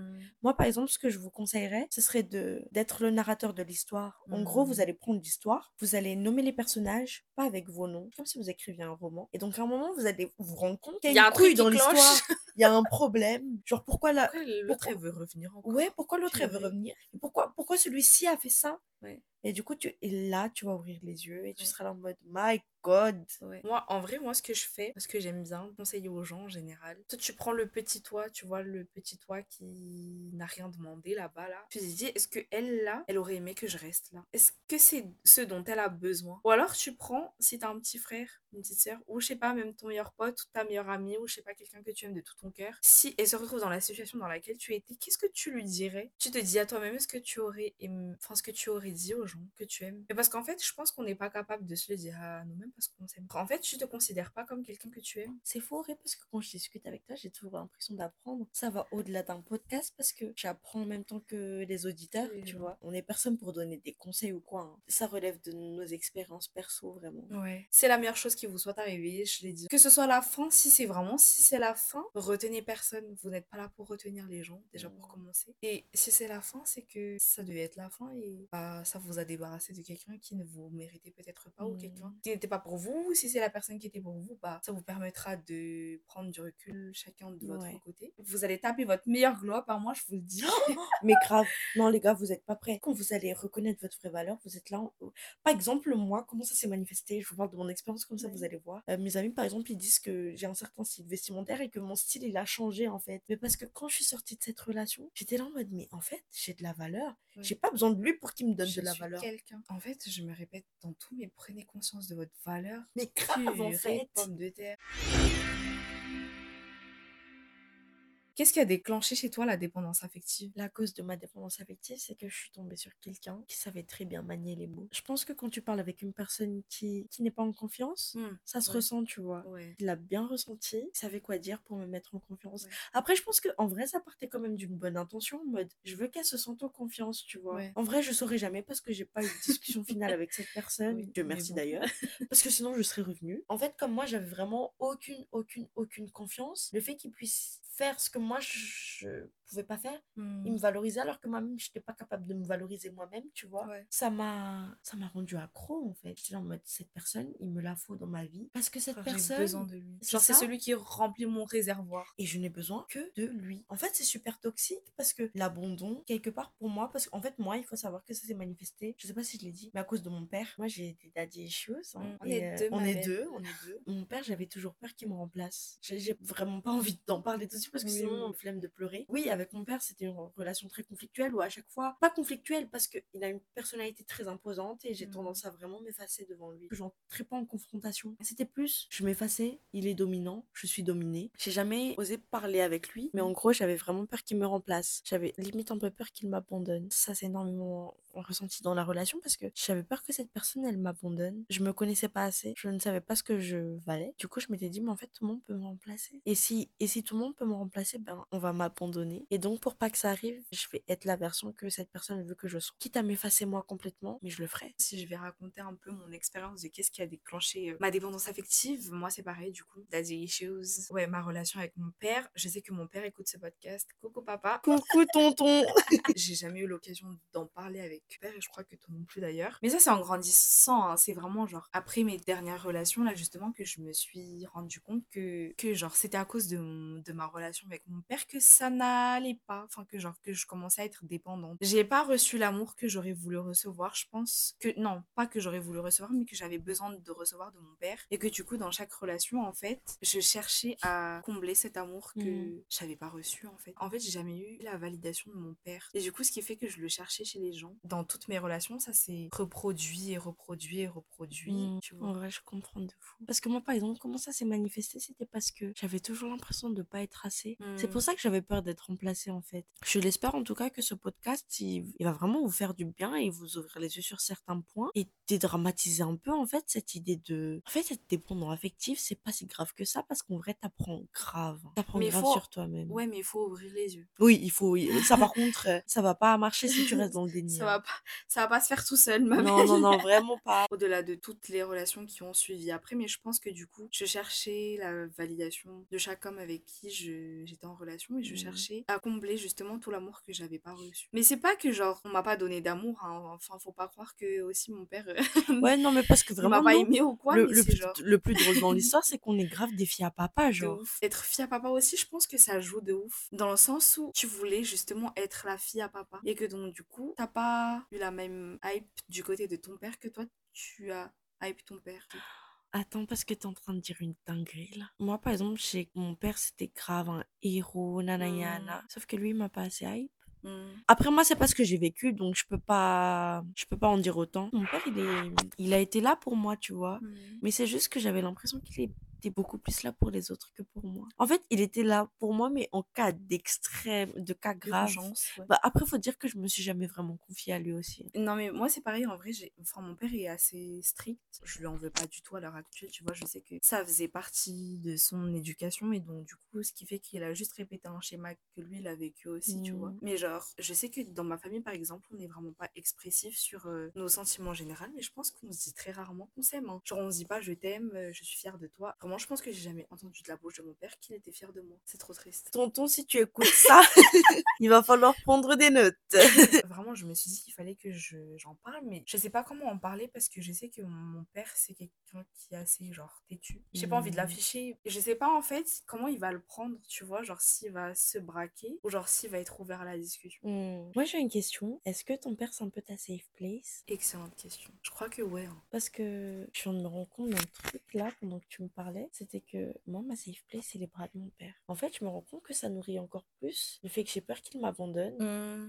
Moi, par exemple, ce que je vous conseillerais, ce serait de d'être le narrateur de l'histoire. En gros, vous Mhm. allez prendre l'histoire, vous allez nommer les personnages, pas avec vos noms, comme si vous écriviez un roman. Et donc, à un moment, vous allez vous rendre compte qu'il Il y a un une truc dans l'histoire. Il y a un [LAUGHS] problème. Genre, pourquoi la... L'autre, pourquoi- veut revenir encore? Ouais, pourquoi l'autre elle veut revenir? Et pourquoi, pourquoi celui-ci a fait ça? Ouais. Et du coup, tu... et là, tu vas ouvrir les yeux et tu seras là en mode My God. Ouais. Moi, en vrai, moi, ce que je fais, parce que j'aime bien conseiller aux gens en général, toi, tu prends le petit toit, tu vois, le petit toit qui n'a rien demandé là-bas, là. Tu te dis, est-ce que elle, là, elle aurait aimé que je reste là? Est-ce que c'est ce dont elle a besoin? Ou alors, tu prends, si t'as un petit frère, une petite sœur, ou je sais pas, même ton meilleur pote, ou ta meilleure amie, ou je sais pas, quelqu'un que tu aimes de tout ton cœur, si elle se retrouve dans la situation dans laquelle tu étais, qu'est-ce que tu lui dirais? Tu te dis à toi-même, est-ce que tu aurais aimé... enfin, ce que tu aurais dit aux gens que tu aimes Mais parce qu'en fait, je pense qu'on n'est pas capable de se le dire à nous-mêmes parce qu'on s'aime. En fait, tu te considères pas comme quelqu'un que tu aimes. C'est faux, Ré, parce que quand je discute avec toi, j'ai toujours l'impression d'apprendre. Ça va au-delà d'un podcast parce que j'apprends en même temps que les auditeurs, Oui, tu vois. On est personne pour donner des conseils ou quoi. hein. Ça relève de nos expériences perso, vraiment. Ouais. C'est la meilleure chose qui vous soit arrivée, je l'ai dit. Que ce soit la fin, si c'est vraiment, si c'est la fin, retenez personne. Vous n'êtes pas là pour retenir les gens, déjà pour Mm. commencer. Et si c'est la fin, c'est que ça devait être la fin et bah, ça vous a débarrassé de quelqu'un qui ne vous méritait peut-être pas ou quelqu'un qui n'était pas pour vous. Si c'est la personne qui était pour vous, bah, ça vous permettra de prendre du recul chacun de votre Ouais. côté. Vous allez taper votre meilleur glow up, hein, moi je vous le dis. [GASPS] Mais grave, non les gars, vous êtes pas prêts. Quand vous allez reconnaître votre vraie valeur, vous êtes là. en- Par exemple, moi, comment ça s'est manifesté? Je vous parle de mon expérience, comme ça vous allez voir. Euh, mes amis, par exemple, ils disent que j'ai un certain style vestimentaire et que mon style, il a changé en fait. Mais parce que quand je suis sortie de cette relation, j'étais là en mode, mais en fait, j'ai de la valeur. Ouais. J'ai pas besoin de lui pour qu'il me donne Je de la suis valeur. quelqu'un. En fait, je me répète dans tout, mais prenez conscience de votre valeur. Mais grave, en fait. pomme de terre. Qu'est-ce qui a déclenché chez toi la dépendance affective? La cause de ma dépendance affective, c'est que je suis tombée sur quelqu'un qui savait très bien manier les mots. Je pense que quand tu parles avec une personne qui, qui n'est pas en confiance, ça se ouais. ressent, tu vois. Ouais. Il l'a bien ressenti, il savait quoi dire pour me mettre en confiance. Ouais. Après, je pense que en vrai, ça partait quand même d'une bonne intention, en mode je veux qu'elle se sente en confiance, tu vois. En vrai, je saurais jamais parce que j'ai pas eu de discussion finale avec cette [LAUGHS] personne. Oui, Dieu merci bon. d'ailleurs. [LAUGHS] Parce que sinon, je serais revenue. En fait, comme moi, j'avais vraiment aucune, aucune, aucune confiance. Le fait qu'il puisse faire ce que moi je pouvais pas faire. Il me valorisait alors que moi-même, je n'étais pas capable de me valoriser moi-même, tu vois. Ouais. Ça m'a ça m'a rendu accro, en fait. En mode, cette personne, il me la faut dans ma vie. Parce que cette Genre, J'ai personne... besoin de lui. C'est Genre, celui qui remplit mon réservoir. Et je n'ai besoin que de lui. En fait, c'est super toxique parce que l'abandon, quelque part pour moi, parce qu'en fait, moi, il faut savoir que ça s'est manifesté, je sais pas si je l'ai dit, mais à cause de mon père. Moi, j'ai des daddy issues. hein, on et, est euh, deux, on est deux, on est deux. Mon père, j'avais toujours peur qu'il me remplace. J'ai vraiment pas envie d'en parler tout de suite parce que Oui, sinon, on flemme de pleurer. Oui, avec mon père, c'était une relation très conflictuelle où à chaque fois, pas conflictuelle parce qu'il a une personnalité très imposante et j'ai Mm. tendance à vraiment m'effacer devant lui. J'entrais pas en confrontation. C'était plus, je m'effaçais, il est dominant, je suis dominée. J'ai jamais osé parler avec lui, mais en gros, j'avais vraiment peur qu'il me remplace. J'avais limite un peu peur qu'il m'abandonne. Ça, c'est énormément ressenti dans la relation parce que j'avais peur que cette personne, elle m'abandonne. Je me connaissais pas assez, je ne savais pas ce que je valais. Du coup, je m'étais dit, mais en fait, tout le monde peut me remplacer. Et si, et si tout le monde peut me remplacer, ben, on va m'abandonner. Et donc, pour pas que ça arrive, je vais être la version que cette personne veut que je sois. Quitte à m'effacer moi complètement, mais je le ferai. Si je vais raconter un peu mon expérience de qu'est-ce qui a déclenché euh, ma dépendance affective, moi c'est pareil du coup, daddy issues. Ouais, ma relation avec mon père. Je sais que mon père écoute ce podcast. Coucou papa. Coucou tonton [LAUGHS] J'ai jamais eu l'occasion d'en parler avec père et je crois que toi non plus d'ailleurs. Mais ça c'est en grandissant, hein. c'est vraiment genre après mes dernières relations là justement que je me suis rendu compte que, que genre c'était à cause de, mon- de ma relation avec mon père que ça n'allait pas, enfin que genre que je commençais à être dépendante. J'ai pas reçu l'amour que j'aurais voulu recevoir, je pense que non, pas que j'aurais voulu recevoir mais que j'avais besoin de recevoir de mon père et que du coup dans chaque relation en fait, je cherchais à combler cet amour que Mhm. j'avais pas reçu en fait. En fait, j'ai jamais eu la validation de mon père. Et du coup, ce qui fait que je le cherchais chez les gens. Dans toutes mes relations, ça s'est reproduit et reproduit et reproduit, Mm, tu vois. En vrai, je comprends de fou. Parce que moi, par exemple, comment ça s'est manifesté C'était parce que j'avais toujours l'impression de pas être assez. C'est Mm. pour ça que j'avais peur d'être remplacée, en fait. Je l'espère en tout cas que ce podcast, il, il va vraiment vous faire du bien et vous ouvrir les yeux sur certains points et dédramatiser un peu, en fait, cette idée de. En fait, être dépendant affectif, c'est pas si grave que ça parce qu'en vrai, t'apprends grave. T'apprends Mais grave faut- sur toi-même. Ouais, mais il faut ouvrir les yeux. Oui, il faut. Ça, par [LAUGHS] contre, euh, ça va pas marcher si tu restes dans le [LAUGHS] déni. Ça hein. va pas, ça va pas se faire tout seul, ma Non, non, non, vraiment pas. [LAUGHS] Au-delà de toutes les relations qui ont suivi après, mais je pense que du coup, je cherchais la validation de chaque homme avec qui je- j'étais en relation et je Mhm. cherchais à combler justement tout l'amour que j'avais pas reçu. Mais c'est pas que genre on m'a pas donné d'amour, hein. enfin faut pas croire que aussi mon père euh, Ouais, non, mais parce que [LAUGHS] vraiment. m'a pas aimé ou quoi, le, mais le c'est plus, genre le plus drôle dans [LAUGHS] l'histoire, c'est qu'on est grave des filles à papa, genre. Être fille à papa aussi, je pense que ça joue de ouf. Dans le sens où tu voulais justement être la fille à papa. Et que donc, du coup, t'as pas eu la même hype du côté de ton père que toi, tu as hype ton père. Attends, parce que t'es en train de dire une dinguerie là. Moi, par exemple, chez mon père, c'était grave un héros, nanayana. Sauf que lui, il m'a pas assez hype. Hmm. Après, moi, c'est pas ce que j'ai vécu, donc je peux pas, je peux pas en dire autant. Mon père, il est, il a été là pour moi, tu vois. Hmm. Mais c'est juste que j'avais l'impression qu'il était beaucoup plus là pour les autres que pour moi. En fait, il était là pour moi, mais en cas d'extrême, de cas grave. Ouais. Bah, après, faut dire que je me suis jamais vraiment confiée à lui aussi. Non mais moi c'est pareil en vrai j'ai enfin mon père est assez strict je lui en veux pas du tout à l'heure actuelle tu vois je sais que ça faisait partie de son éducation et donc du coup ce qui fait qu'il a juste répété un schéma que lui il a vécu aussi tu vois Mhm. mais genre je sais que dans ma famille par exemple on n'est vraiment pas expressif sur euh, nos sentiments en général mais je pense qu'on se dit très rarement qu'on s'aime hein. genre on se dit pas je t'aime euh, je suis fière de toi vraiment je pense que j'ai jamais entendu de la bouche de mon père qu'il était fier de moi c'est trop triste Tonton, si tu écoutes ça, [LAUGHS] il va falloir prendre des notes. [LAUGHS] Vraiment, je me suis dit qu'il fallait que je- j'en parle, mais je sais pas comment en parler parce que je sais que mon père, c'est quelqu'un qui est assez, genre, têtu. J'ai pas envie de Mhm. l'afficher. Je sais pas, en fait, comment il va le prendre, tu vois, genre, s'il va se braquer ou genre, s'il va être ouvert à la discussion. Hmm. Moi, j'ai une question. Est-ce que ton père, c'est un peu ta safe place? Excellente question. Je crois que ouais. hein. Parce que je viens de me rendre compte d'un truc là, pendant que tu me parlais, c'était que moi, ma safe place, c'est les bras de mon père. En fait, je me rends compte que ça nourrit encore plus le fait que j'ai peur qu'il m'abandonne.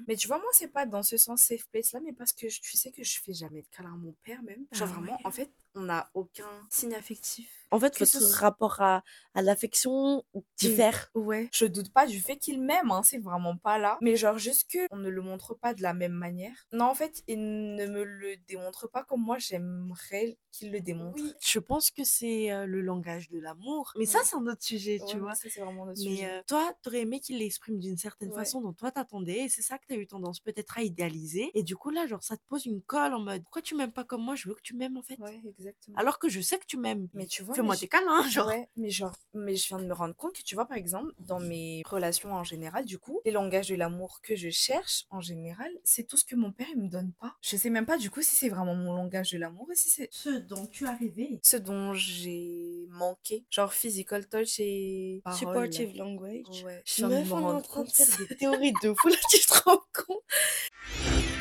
Mais tu vois, moi, c'est pas dans ce sens safe place là, mais parce que je- tu sais que je fais jamais de câlin à mon père, même. Genre, Ah vraiment, ouais. en fait, on n'a aucun signe affectif. En fait, Que ce votre soit- rapport à, à l'affection diffère. Ouais. Je doute pas du fait qu'il m'aime, hein, c'est vraiment pas là. Mais genre, juste que on ne le montre pas de la même manière. Non, en fait, il ne me le démontre pas comme moi j'aimerais qu'il le démontre. Oui, je pense que c'est euh, le langage de l'amour. Mais ça, c'est un autre sujet, Ouais, tu mais vois. ça, c'est vraiment notre Mais sujet. euh, toi, t'aurais aimé qu'il l'exprime d'une certaine Ouais. façon dont toi t'attendais, et c'est ça que t'as eu tendance peut-être à idéaliser. Et du coup, là, genre, ça te pose une colle en mode pourquoi tu m'aimes pas comme moi? Je veux que tu m'aimes en fait. Ouais, Exactement. Alors que je sais que tu m'aimes. mais tu vois, Fais-moi mais des câlins, genre. Ouais, mais genre, mais je viens de me rendre compte que tu vois, par exemple, dans mes relations en général, du coup, les langages de l'amour que je cherche en général, c'est tout ce que mon père il me donne pas. Je sais même pas du coup si c'est vraiment mon langage de l'amour et si c'est Ce dont tu as rêvé. ce dont j'ai manqué, genre physical touch et parole. Supportive language. Ouais, je est en train de faire des [LAUGHS] théories de fou, là, tu te rends compte?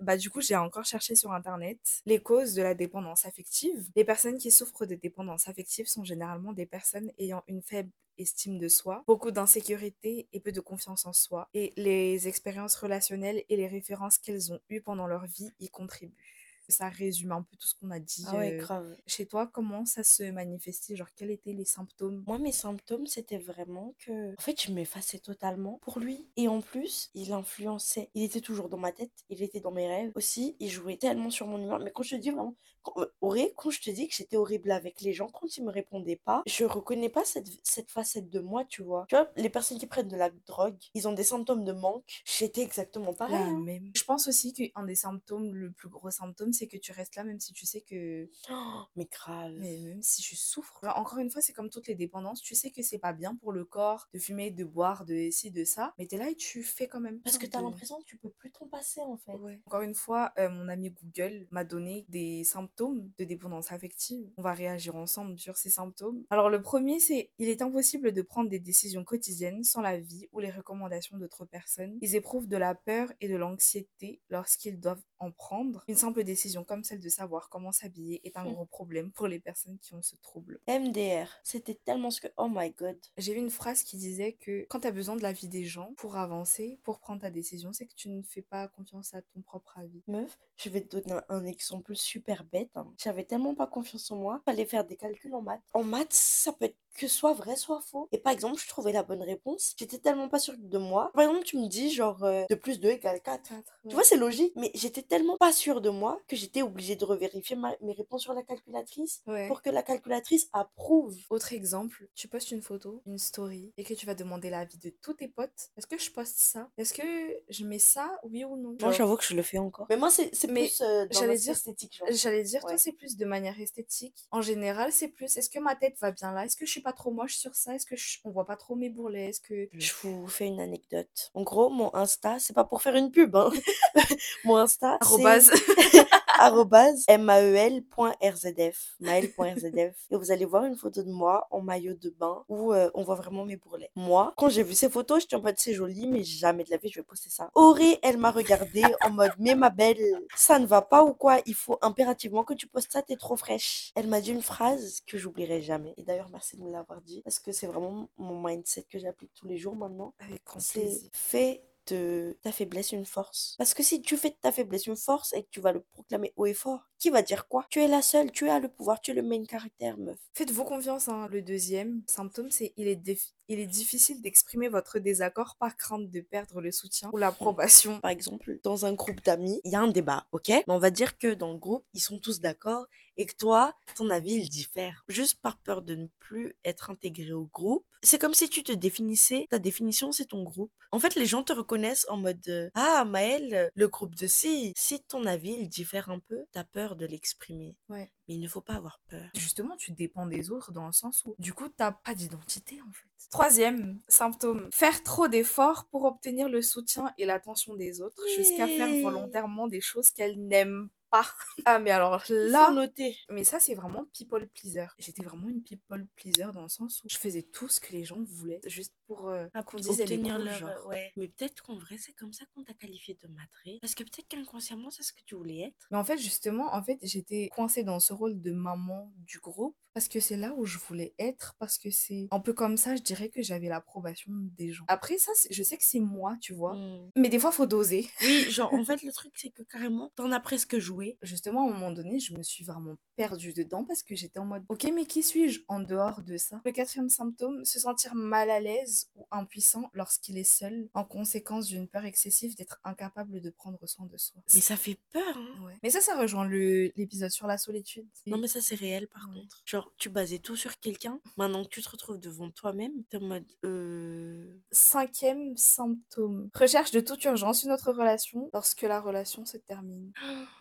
Bah du coup j'ai encore cherché sur internet les causes de la dépendance affective. Les personnes qui souffrent de dépendance affective sont généralement des personnes ayant une faible estime de soi, beaucoup d'insécurité et peu de confiance en soi. Et les expériences relationnelles et les références qu'elles ont eues pendant leur vie y contribuent. Ça résume un peu tout ce qu'on a dit. Ah ouais, euh, grave. Chez toi, comment ça se manifestait? Genre, quels étaient les symptômes? Moi, mes symptômes, c'était vraiment que. En fait, je m'effaçais totalement pour lui. Et en plus, il influençait. Il était toujours dans ma tête, il était dans mes rêves aussi. Il jouait tellement sur mon humeur. Mais quand je te dis vraiment. Quand, Auré, quand je te dis que j'étais horrible avec les gens, quand ils me répondaient pas, je reconnais pas cette, cette facette de moi, tu vois. Tu vois, les personnes qui prennent de la drogue, ils ont des symptômes de manque. J'étais exactement pareil. Hein. Je pense aussi qu'un des symptômes, le plus gros symptôme, c'est que tu restes là même si tu sais que Oh, mais grave. Mais même si je souffre, encore une fois, c'est comme toutes les dépendances, tu sais que c'est pas bien pour le corps de fumer, de boire, de ci, de ça, mais t'es là et tu fais quand même. Parce que t'as de- l'impression que tu peux plus t'en passer, en fait. Ouais. Encore une fois, euh, mon ami Google m'a donné des symptômes de dépendance affective. On va réagir ensemble sur ces symptômes. Alors le premier, c'est il est impossible de prendre des décisions quotidiennes sans l'avis ou les recommandations d'autres personnes. Ils éprouvent de la peur et de l'anxiété lorsqu'ils doivent en prendre. Une simple décision comme celle de savoir comment s'habiller est un Hmm. gros problème pour les personnes qui ont ce trouble. MDR, c'était tellement ce que. Oh my god. J'ai vu une phrase qui disait que quand tu as besoin de l'avis des gens pour avancer, pour prendre ta décision, c'est que tu ne fais pas confiance à ton propre avis. Meuf, je vais te donner un, exemple super bête. hein. J'avais tellement pas confiance en moi, fallait faire des calculs en maths. En maths, ça peut être que soit vrai, soit faux. Et par exemple, je trouvais la bonne réponse. J'étais tellement pas sûre de moi. Par exemple, tu me dis genre euh, 2 plus 2 égale 4. Tu vois, c'est logique, mais j'étais tellement pas sûre de moi que j'étais obligée de revérifier ma- mes réponses sur la calculatrice Ouais. pour que la calculatrice approuve. Autre exemple, tu postes une photo, une story, et que tu vas demander l'avis de tous tes potes. Est-ce que je poste ça? Est-ce que je mets ça, oui ou non? Moi, j'avoue que je le fais encore. Mais moi, c'est plus euh, dans j'allais dire- esthétique. J'allais dire, toi, c'est plus de manière esthétique. En général, c'est plus, est-ce que ma tête va bien là? Est-ce que je suis pas trop moche sur ça? Est-ce que je- on voit pas trop mes bourrelets? Est-ce que... Je vous fais une anecdote. En gros, mon Insta, c'est pas pour faire une pub, hein. [LAUGHS] mon Insta, c'est [LAUGHS] mael.rzf, mael.rzf. Et vous allez voir une photo de moi en maillot de bain où euh, on voit vraiment mes bourrelets. Moi, quand j'ai vu ces photos, j'étais en mode c'est joli, mais jamais de la vie je vais poster ça. Auré, elle m'a regardé en mode mais ma belle, ça ne va pas ou quoi? Il faut impérativement que tu postes ça, t'es trop fraîche. Elle m'a dit une phrase que j'oublierai jamais. Et d'ailleurs, merci de me l'avoir dit parce que c'est vraiment mon mindset que j'applique tous les jours maintenant. Avec grand C'est plaisir. De ta faiblesse une force. Parce que si tu fais de ta faiblesse une force et que tu vas le proclamer haut et fort, qui va dire quoi? Tu es la seule, tu as le pouvoir, tu es le main caractère, meuf. Faites-vous confiance. hein. Le deuxième symptôme, c'est il est, il est difficile d'exprimer votre désaccord par crainte de perdre le soutien ou l'approbation. Par exemple, dans un groupe d'amis, il y a un débat, ok? Mais on va dire que dans le groupe, ils sont tous d'accord et que toi, ton avis, il diffère. Juste par peur de ne plus être intégré au groupe. C'est comme si tu te définissais, ta définition, c'est ton groupe. En fait, les gens te reconnaissent en mode euh, Ah, Maëlle, le groupe de si. Si ton avis, il diffère un peu, t'as peur de l'exprimer. Ouais. Mais il ne faut pas avoir peur. Justement, tu dépends des autres dans le sens où, du coup, t'as pas d'identité en fait. Troisième symptôme, faire trop d'efforts pour obtenir le soutien et l'attention des autres jusqu'à faire volontairement des choses qu'elles n'aiment pas. [LAUGHS] Ah, mais alors Là, noter. mais ça, c'est vraiment people pleaser. J'étais vraiment une people pleaser dans le sens où je faisais tout ce que les gens voulaient juste pour euh, qu'on dise elle est obtenir leur genre. ouais. Mais peut-être qu'en vrai, c'est comme ça qu'on t'a qualifié de matré. Parce que peut-être qu'inconsciemment, c'est ce que tu voulais être. Mais en fait, justement, en fait, j'étais coincée dans ce rôle de maman du groupe parce que c'est là où je voulais être, parce que c'est un peu comme ça, je dirais que j'avais l'approbation des gens. Après ça, je sais que c'est moi, tu vois. Mm. Mais des fois, faut doser. Oui, genre, en [LAUGHS] fait, le truc, c'est que carrément, t'en as presque joué. Justement, à un moment donné, je me suis vraiment perdue dedans parce que j'étais en mode, ok, mais qui suis-je en dehors de ça? Le quatrième symptôme, se sentir mal à l'aise ou impuissant lorsqu'il est seul, en conséquence d'une peur excessive d'être incapable de prendre soin de soi. Mais ça fait peur, hein. Ouais. Mais ça, ça rejoint l'épisode sur la solitude. Non, mais ça, c'est réel, par Ouais. contre. Genre, tu basais tout sur quelqu'un. Maintenant que tu te retrouves devant toi-même, t'es en mode, euh... Cinquième symptôme. Recherche de toute urgence une autre relation lorsque la relation se termine.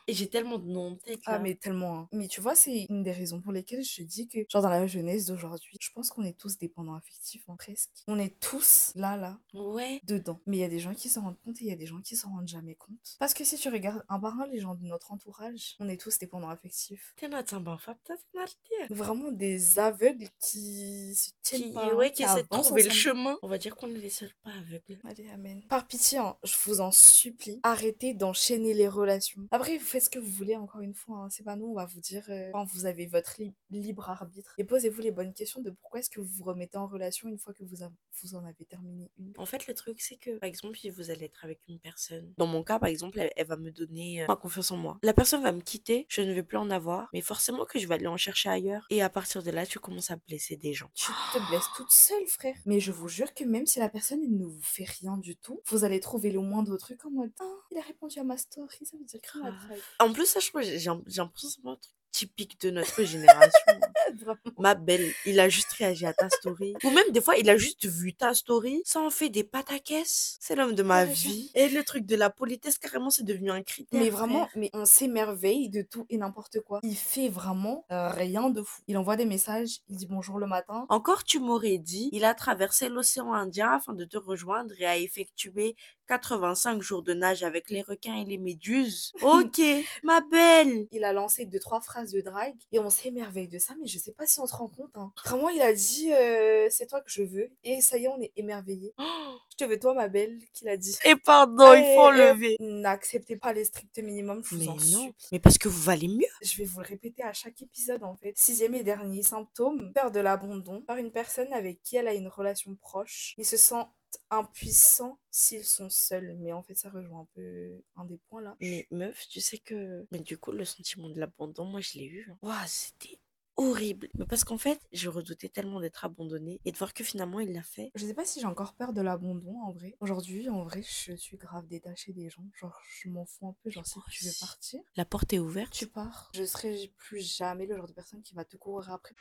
Et j'ai tellement de noms Ah, mais tellement. hein. Mais tu vois, c'est une des raisons pour lesquelles je dis que, genre, dans la jeunesse d'aujourd'hui, je pense qu'on est tous dépendants affectifs, hein, presque. On est tous là, là, Ouais. dedans. Mais il y a des gens qui s'en rendent compte et il y a des gens qui s'en rendent jamais compte. Parce que si tu regardes un par un les gens de notre entourage, on est tous dépendants affectifs. T'es notre peut-être. Vraiment des aveugles qui se tiennent Qui, pas. ouais, qui essaient de trouver le chemin. On va dire qu'on est les seuls pas aveugles. Allez, amen. Par pitié, hein, je vous en supplie, arrêtez d'enchaîner les relations. Après, vous faites ce que vous voulez, encore une fois. hein, C'est pas nous, on va vous dire euh, quand vous avez votre li- libre arbitre. Et posez-vous les bonnes questions de pourquoi est-ce que vous vous remettez en relation une fois que vous, vous en avez terminé une. En fait, le truc, c'est que, par exemple, si vous allez être avec une personne, dans mon cas, par exemple, elle, elle va me donner euh, ma confiance en moi. La personne va me quitter, je ne vais plus en avoir, mais forcément que je vais aller en chercher ailleurs. Et à partir de là, tu commences à blesser des gens. Tu te blesses toute seule, frère. Mais je vous jure que même si la personne elle ne vous fait rien du tout, vous allez trouver le moindre truc en mode Ah, il a répondu à ma story, ça veut dire Grave. dragué. En plus, ça, je crois, j'ai j'ai l'impression que c'est un truc typique de notre génération. [LAUGHS] Ma belle, il a juste réagi à ta story. Ou même des fois, il a juste vu ta story. Ça en fait des pâtes à caisse. C'est l'homme de ma vie. Et le truc de la politesse, carrément, c'est devenu un critère. Mais vraiment, frère. mais on s'émerveille de tout et n'importe quoi. Il fait vraiment euh, rien de fou. Il envoie des messages, il dit bonjour le matin. Encore, tu m'aurais dit, il a traversé l'océan Indien afin de te rejoindre et a effectué 85 jours de nage avec les requins et les méduses. [LAUGHS] Ok, ma belle. Il a lancé deux, trois phrases de drague et on s'émerveille de ça, mais je sais pas si on se rend compte. hein. Vraiment, il a dit euh, c'est toi que je veux. Et ça y est, on est émerveillé. [GASPS] Je te veux, toi, ma belle, qu'il a dit. Et pardon, il faut enlever. N'acceptez pas les stricts minimums, je vous Mais en non, supplie. mais parce que vous valez mieux. Je vais vous le répéter à chaque épisode en fait. Sixième et dernier symptôme, peur de l'abandon par une personne avec qui elle a une relation proche. Ils se sentent impuissants s'ils sont seuls. Mais en fait, ça rejoint un peu un des points là. Mais meuf, tu sais que... Mais du coup, le sentiment de l'abandon, moi, je l'ai eu. hein. Ouah, c'était horrible. Mais parce qu'en fait, je redoutais tellement d'être abandonnée et de voir que finalement, il l'a fait. Je sais pas si j'ai encore peur de l'abandon en vrai. Aujourd'hui, en vrai, je suis grave détachée des gens. Genre, je m'en fous un peu. Genre, si tu veux partir, La porte est ouverte. tu pars. Je serai plus jamais le genre de personne qui va te courir après.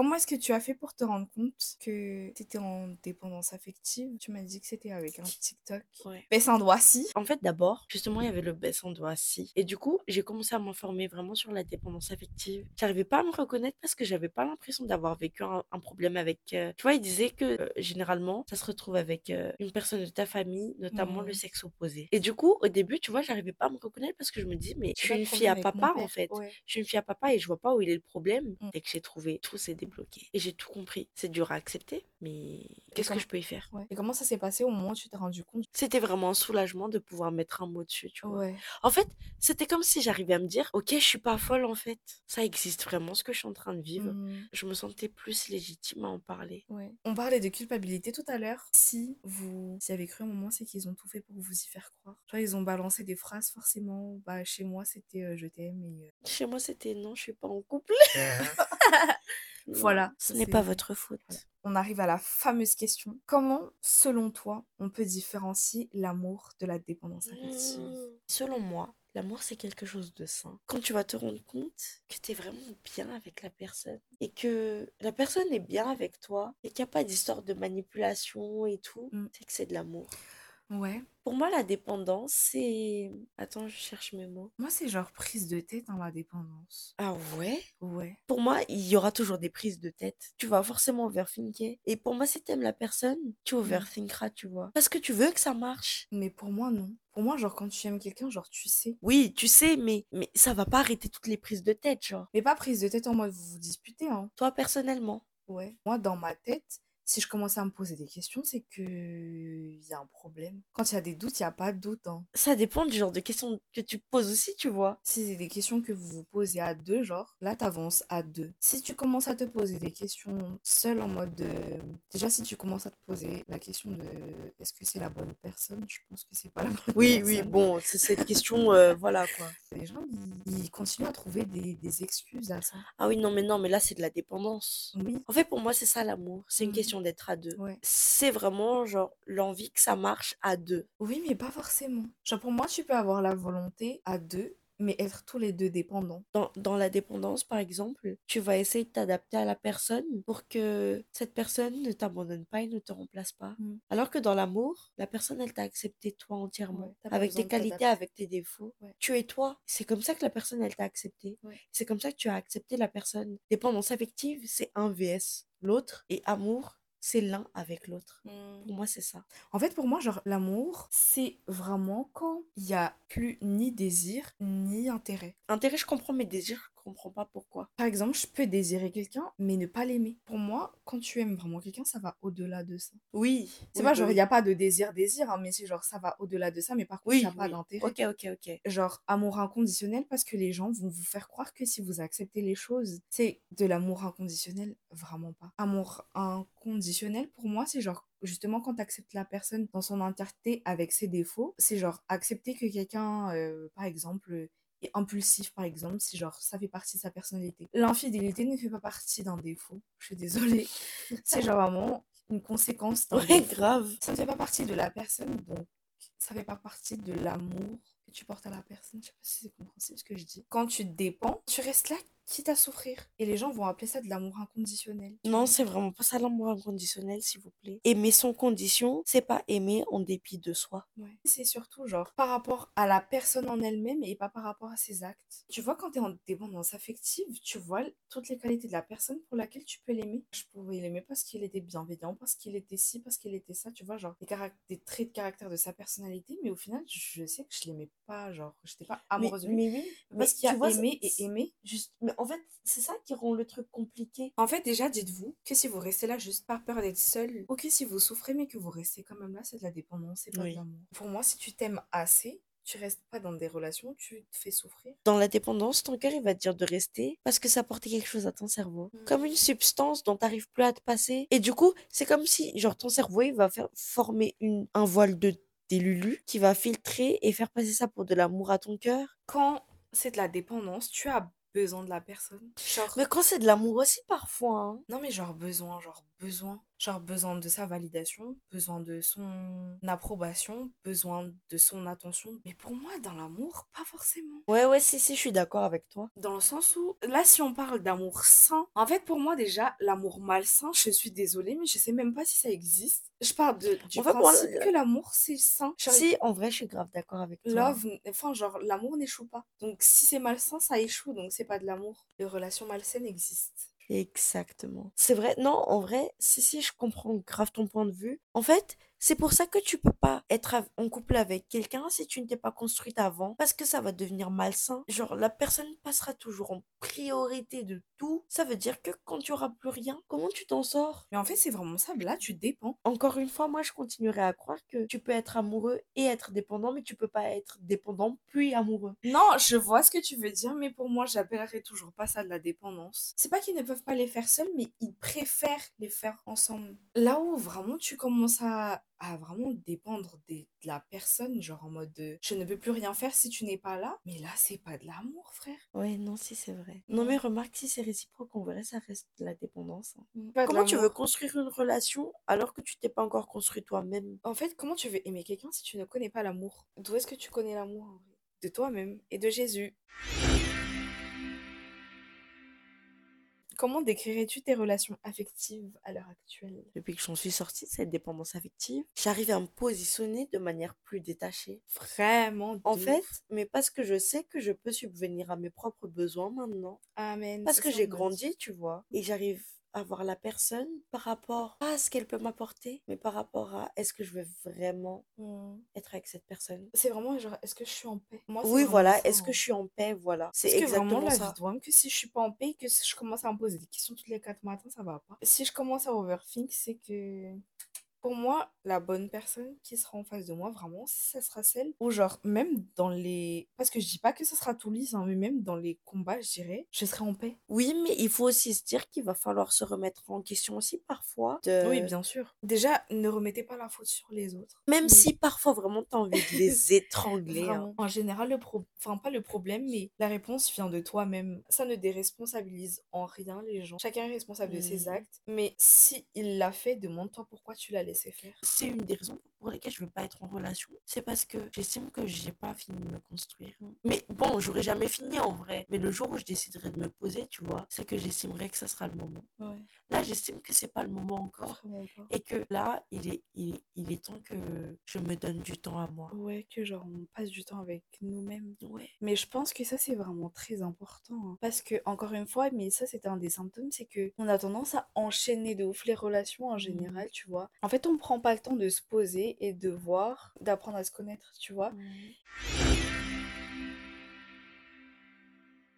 Comment est-ce que tu as fait pour te rendre compte que tu étais en dépendance affective? Tu m'as dit que c'était avec un TikTok. Ouais. Baisse un doigt si. En fait, d'abord, justement, il y avait le baisse en doigt si. Et du coup, j'ai commencé à m'informer vraiment sur la dépendance affective. J'arrivais pas à me reconnaître parce que j'avais pas l'impression d'avoir vécu un, un problème avec. euh, Tu vois, il disait que euh, généralement, ça se retrouve avec euh, une personne de ta famille, notamment le Mhm. sexe opposé. Et du coup, au début, tu vois, j'arrivais pas à me reconnaître parce que je me dis, mais je suis une fille à papa en fait. Ouais. Je suis une fille à papa et je vois pas où il est le problème. Mm. Dès que j'ai trouvé, tout s'est débloqué. Et j'ai tout compris. C'est dur à accepter, mais qu'est-ce que je peux y faire? Ouais. Et comment ça s'est passé au moment où tu t'es rendu compte? C'était vraiment un soulagement de pouvoir mettre un mot dessus, tu vois. Ouais. En fait, c'était comme si j'arrivais à me dire, ok, je suis pas folle en fait. Ça existe vraiment ce que je suis en train de vivre. Mhm. Je me sentais plus légitime à en parler. Ouais. On parlait de culpabilité tout à l'heure. Si vous y avez cru un moment, c'est qu'ils ont tout fait pour vous y faire croire. Tu vois, ils ont balancé des phrases forcément. Bah, chez moi, c'était euh, je t'aime et euh, Chez moi, c'était non, je suis pas en couple. [LAUGHS] [LAUGHS] Non, Voilà, Ce n'est pas votre faute. Voilà. On arrive à la fameuse question. Comment, selon toi, on peut différencier l'amour de la dépendance affective? Mmh. Selon moi, l'amour c'est quelque chose de sain. Quand tu vas te rendre compte que tu es vraiment bien avec la personne et que la personne est bien avec toi et qu'il n'y a pas d'histoire de manipulation et tout, Mm. c'est que c'est de l'amour. Ouais. Pour moi, la dépendance, c'est... Attends, je cherche mes mots. Moi, c'est genre prise de tête dans la dépendance. Ah ouais? Ouais. Pour moi, il y aura toujours des prises de tête. Tu vas forcément overthinker. Et pour moi, si t'aimes la personne, tu overthinkeras, tu vois. Parce que tu veux que ça marche. Mais pour moi, non. Pour moi, genre, quand tu aimes quelqu'un, genre, tu sais. Oui, tu sais, mais, mais ça va pas arrêter toutes les prises de tête, genre. Mais pas prise de tête en mode vous vous disputez, hein. Toi, personnellement. Ouais. Moi, dans ma tête, si je commence à me poser des questions, c'est que il y a un problème. Quand il y a des doutes, il n'y a pas de doute, hein. Ça dépend du genre de questions que tu poses aussi, tu vois. Si c'est des questions que vous vous posez à deux, genre, là, t'avances à deux. Si tu commences à te poser des questions seul en mode de... Déjà, si tu commences à te poser la question de est-ce que c'est la bonne personne, je pense que c'est pas la bonne Oui, personne. oui, bon, c'est cette question, [LAUGHS] euh, voilà, quoi. Les gens, ils, ils continuent à trouver des, des excuses à ça. Ah oui, non, mais non, mais là, c'est de la dépendance. Oui. En fait, pour moi, c'est ça l'amour. C'est une Mhm. D'être à deux. Ouais. C'est vraiment, genre, l'envie que ça marche à deux. Oui, mais pas forcément. Genre, pour moi, tu peux avoir la volonté à deux, mais être tous les deux dépendants. Dans, dans la dépendance, par exemple, tu vas essayer de t'adapter à la personne pour que cette personne ne t'abandonne pas et ne te remplace pas. Mm. Alors que dans l'amour, la personne, elle t'a accepté toi entièrement, Ouais, avec tes qualités, avec tes défauts. Ouais. Tu es toi. C'est comme ça que la personne, elle t'a accepté. Ouais. C'est comme ça que tu as accepté la personne. Dépendance affective, c'est un vs l'autre et amour, c'est l'un avec l'autre. Pour moi, c'est ça. En fait, pour moi, genre, l'amour, c'est vraiment quand il y a plus ni désir, ni intérêt. Intérêt, je comprends mes désirs, je comprends pas pourquoi. Par exemple, je peux désirer quelqu'un, mais ne pas l'aimer. Pour moi, quand tu aimes vraiment quelqu'un, ça va au-delà de ça. Oui. C'est oui, pas bah genre, il n'y a pas de désir-désir, hein, mais c'est genre, ça va au-delà de ça, mais par contre, il Oui, n'y a pas d'intérêt. Ok, ok, ok. Genre, amour inconditionnel, parce que les gens vont vous faire croire que si vous acceptez les choses, c'est de l'amour inconditionnel, vraiment pas. Amour inconditionnel, pour moi, c'est genre, justement, quand tu acceptes la personne dans son entièreté avec ses défauts, c'est genre, accepter que quelqu'un, euh, par exemple, est impulsif, par exemple, si genre, ça fait partie de sa personnalité. L'infidélité ne fait pas partie d'un défaut, je suis désolée. c'est genre vraiment une conséquence Ouais, défaut. grave. Ça ne fait pas partie de la personne, donc ça fait pas partie de l'amour que tu portes à la personne. Je sais pas si c'est compréhensible ce que je dis. Quand tu dépends, tu restes là quitte à souffrir. Et les gens vont appeler ça de l'amour inconditionnel. Non, c'est vraiment pas ça l'amour inconditionnel, s'il vous plaît. Aimer sans condition, c'est pas aimer en dépit de soi. Ouais. C'est surtout genre par rapport à la personne en elle-même et pas par rapport à ses actes. Tu vois, quand tu es en dépendance affective, tu vois toutes les qualités de la personne pour laquelle tu peux l'aimer. Je pouvais l'aimer parce qu'il était bienveillant, parce qu'il était ci, parce qu'il était ça, tu vois, genre des, traits de caractère de sa personnalité, mais au final, je sais que je l'aimais pas, genre, j'étais pas amoureuse de lui. mais oui, Parce qu'il y a vois, aimer c'est- et aimer. Juste, mais en fait, c'est ça qui rend le truc compliqué. En fait, déjà, dites-vous que si vous restez là juste par peur d'être seul, ou que si vous souffrez mais que vous restez quand même là, c'est de la dépendance, c'est pas Oui. de l'amour. Pour moi, si tu t'aimes assez, tu restes pas dans des relations, tu te fais souffrir. Dans la dépendance, ton cœur, il va te dire de rester parce que ça apporte quelque chose à ton cerveau. Mm. Comme une substance dont t'arrives plus à te passer. Et du coup, c'est comme si, genre, ton cerveau, il va faire former une, un voile de des lulus qui va filtrer et faire passer ça pour de l'amour à ton cœur. Quand c'est de la dépendance, tu as besoin de la personne. Genre, Mais quand c'est de l'amour aussi, parfois. hein. non mais genre besoin, genre besoin. Genre besoin de sa validation, besoin de son approbation, besoin de son attention. Mais pour moi, dans l'amour, pas forcément. Ouais, ouais, si, si, je suis d'accord avec toi. Dans le sens où, là, si on parle d'amour sain, en fait, pour moi, déjà, l'amour malsain, je suis désolée, mais je sais même pas si ça existe. Je parle de, du En fait, principe que l'amour, c'est sain. Genre, Si, en vrai, je suis grave d'accord avec toi. Love, enfin, genre, l'amour n'échoue pas. Donc, si c'est malsain, ça échoue, donc c'est pas de l'amour. Les relations malsaines existent. Exactement. C'est vrai, non, en vrai, si, si, je comprends grave ton point de vue. En fait, c'est pour ça que tu peux pas être en couple avec quelqu'un si tu ne t'es pas construite avant, parce que ça va devenir malsain. Genre, la personne passera toujours en priorité de Ça veut dire que quand tu auras plus rien, comment tu t'en sors? Mais en fait, c'est vraiment ça. Là, tu dépends. Encore une fois, moi, je continuerai à croire que tu peux être amoureux et être dépendant, mais tu peux pas être dépendant puis amoureux. Non, je vois ce que tu veux dire, mais pour moi, j'appellerais toujours pas ça de la dépendance. C'est pas qu'ils ne peuvent pas les faire seuls, mais ils préfèrent les faire ensemble. Là où vraiment tu commences à, à vraiment dépendre des- de la personne, genre en mode de, je ne peux plus rien faire si tu n'es pas là. Mais là, c'est pas de l'amour, frère. Ouais, non, si c'est vrai. Non, mais remarque, si c'est réciproque, en vrai, ça reste de la dépendance. hein. Pas de Comment tu veux construire une relation alors que tu t'es pas encore construit toi-même? En fait, comment tu veux aimer quelqu'un si tu ne connais pas l'amour? D'où est-ce que tu connais l'amour en vrai? De toi-même et de Jésus. Comment décrirais-tu tes relations affectives à l'heure actuelle? Depuis que j'en suis sortie de cette dépendance affective, j'arrive à me positionner de manière plus détachée. Vraiment En fait, mais parce que je sais que je peux subvenir à mes propres besoins maintenant. Amen. Parce que j'ai grandi, tu vois. Et j'arrive à voir la personne par rapport à ce qu'elle peut m'apporter, mais par rapport à est-ce que je veux vraiment Mm. être avec cette personne. C'est vraiment genre, est-ce que je suis en paix? Moi, Oui, voilà. Est-ce hein. que je suis en paix? Voilà. C'est que vraiment, exactement la ça. vie que si je suis pas en paix, que si je commence à me poser des questions toutes les quatre matins, ça va pas. Si je commence à overthink, c'est que pour moi, la bonne personne qui sera en face de moi, vraiment, ça sera celle où, genre, même dans les. Parce que je dis pas que ça sera tout lisse, hein, mais même dans les combats, je dirais, je serai en paix. Oui, mais il faut aussi se dire qu'il va falloir se remettre en question aussi parfois. Oui, bien sûr. Déjà, ne remettez pas la faute sur les autres. Même Mais si parfois vraiment t'as envie de les [LAUGHS] étrangler. hein. En général, le pro... enfin pas le problème, mais la réponse vient de toi-même. Ça ne déresponsabilise en rien les gens. Chacun est responsable de ses Mhm. acts. Mais si il l'a fait, demande-toi pourquoi tu l'as C'est une des raisons pour lesquelles je veux pas être en relation, c'est parce que j'estime que j'ai pas fini de me construire. Mais bon, j'aurais jamais fini en vrai. Mais le jour où je déciderai de me poser, tu vois, c'est que j'estimerai que ça sera le moment. Ouais, Là, j'estime que c'est pas le moment encore. Et que là, il est, il, est- il est temps que je me donne du temps à moi. Ouais, que genre on passe du temps avec nous-mêmes. Ouais. Mais je pense que ça c'est vraiment très important. hein. Parce que, encore une fois, mais ça c'était un des symptômes, c'est que on a tendance à enchaîner de ouf les relations en général, tu vois. En fait, on prend pas le temps de se poser et de voir, d'apprendre à se connaître, tu vois.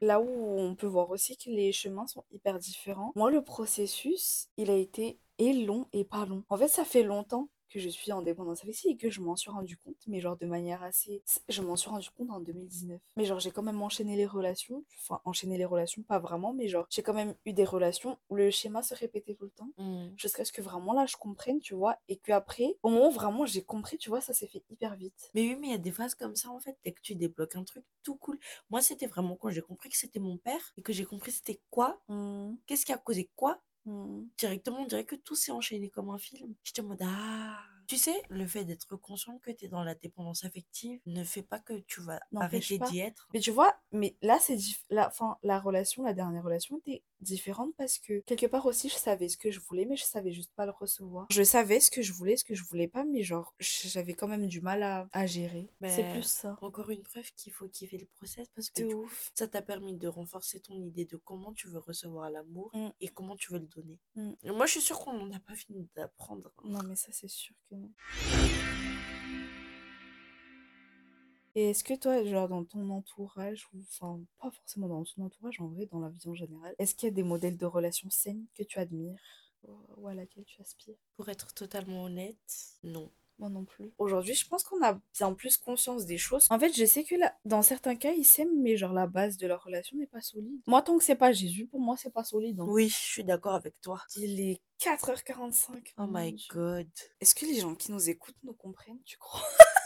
Là où on peut voir aussi que les chemins sont hyper différents. Moi, le processus, il a été et long et pas long. En fait, ça fait longtemps que je suis en dépendance affective et que je m'en suis rendu compte, mais genre de manière assez... Je m'en suis rendu compte en 2019. Mais genre, j'ai quand même enchaîné les relations. Enfin, enchaîné les relations, pas vraiment, mais genre, j'ai quand même eu des relations où le schéma se répétait tout le temps. Mm. Jusqu'à ce que vraiment là, je comprenne, tu vois. Et que après, au moment où vraiment j'ai compris, tu vois, ça s'est fait hyper vite. Mais oui, mais il y a des phases comme ça, en fait, dès que tu débloques un truc tout cool. Moi, c'était vraiment quand j'ai compris que c'était mon père et que j'ai compris c'était quoi, Mmh, qu'est-ce qui a causé quoi. Mmh. Directement, on dirait que tout s'est enchaîné comme un film. J'étais en mode, ah. Tu sais, le fait d'être conscient que tu es dans la dépendance affective ne fait pas que tu vas arrêter d'y être. Mais tu vois, mais là, c'est la, fin, la relation, la dernière relation était différente parce que quelque part aussi, je savais ce que je voulais, mais je savais juste pas le recevoir. Je savais ce que je voulais, ce que je voulais pas, mais genre, j'avais quand même du mal à, à gérer. C'est Mais plus ça. Encore une preuve qu'il faut kiffer le process parce que ouf. ça t'a permis de renforcer ton idée de comment tu veux recevoir l'amour Mm. et comment tu veux le donner. Mm. Moi, je suis sûre qu'on n'en a pas fini d'apprendre. Non, mais ça, c'est sûr que non. Et est-ce que toi, genre dans ton entourage, ou enfin, pas forcément dans ton entourage, en vrai, dans la vie en général, est-ce qu'il y a des modèles de relations saines que tu admires ou- ou à laquelle tu aspires? Pour être totalement honnête, non. Moi non plus. Aujourd'hui, je pense qu'on a bien plus conscience des choses. En fait, je sais que là, dans certains cas, ils s'aiment, mais genre la base de leur relation n'est pas solide. Moi, tant que c'est pas Jésus, pour moi, c'est pas solide. hein. Oui, je suis d'accord avec toi. Il est 4h45. Oh mon my Dieu. god. Est-ce que les gens qui nous écoutent nous comprennent, tu crois? [LAUGHS]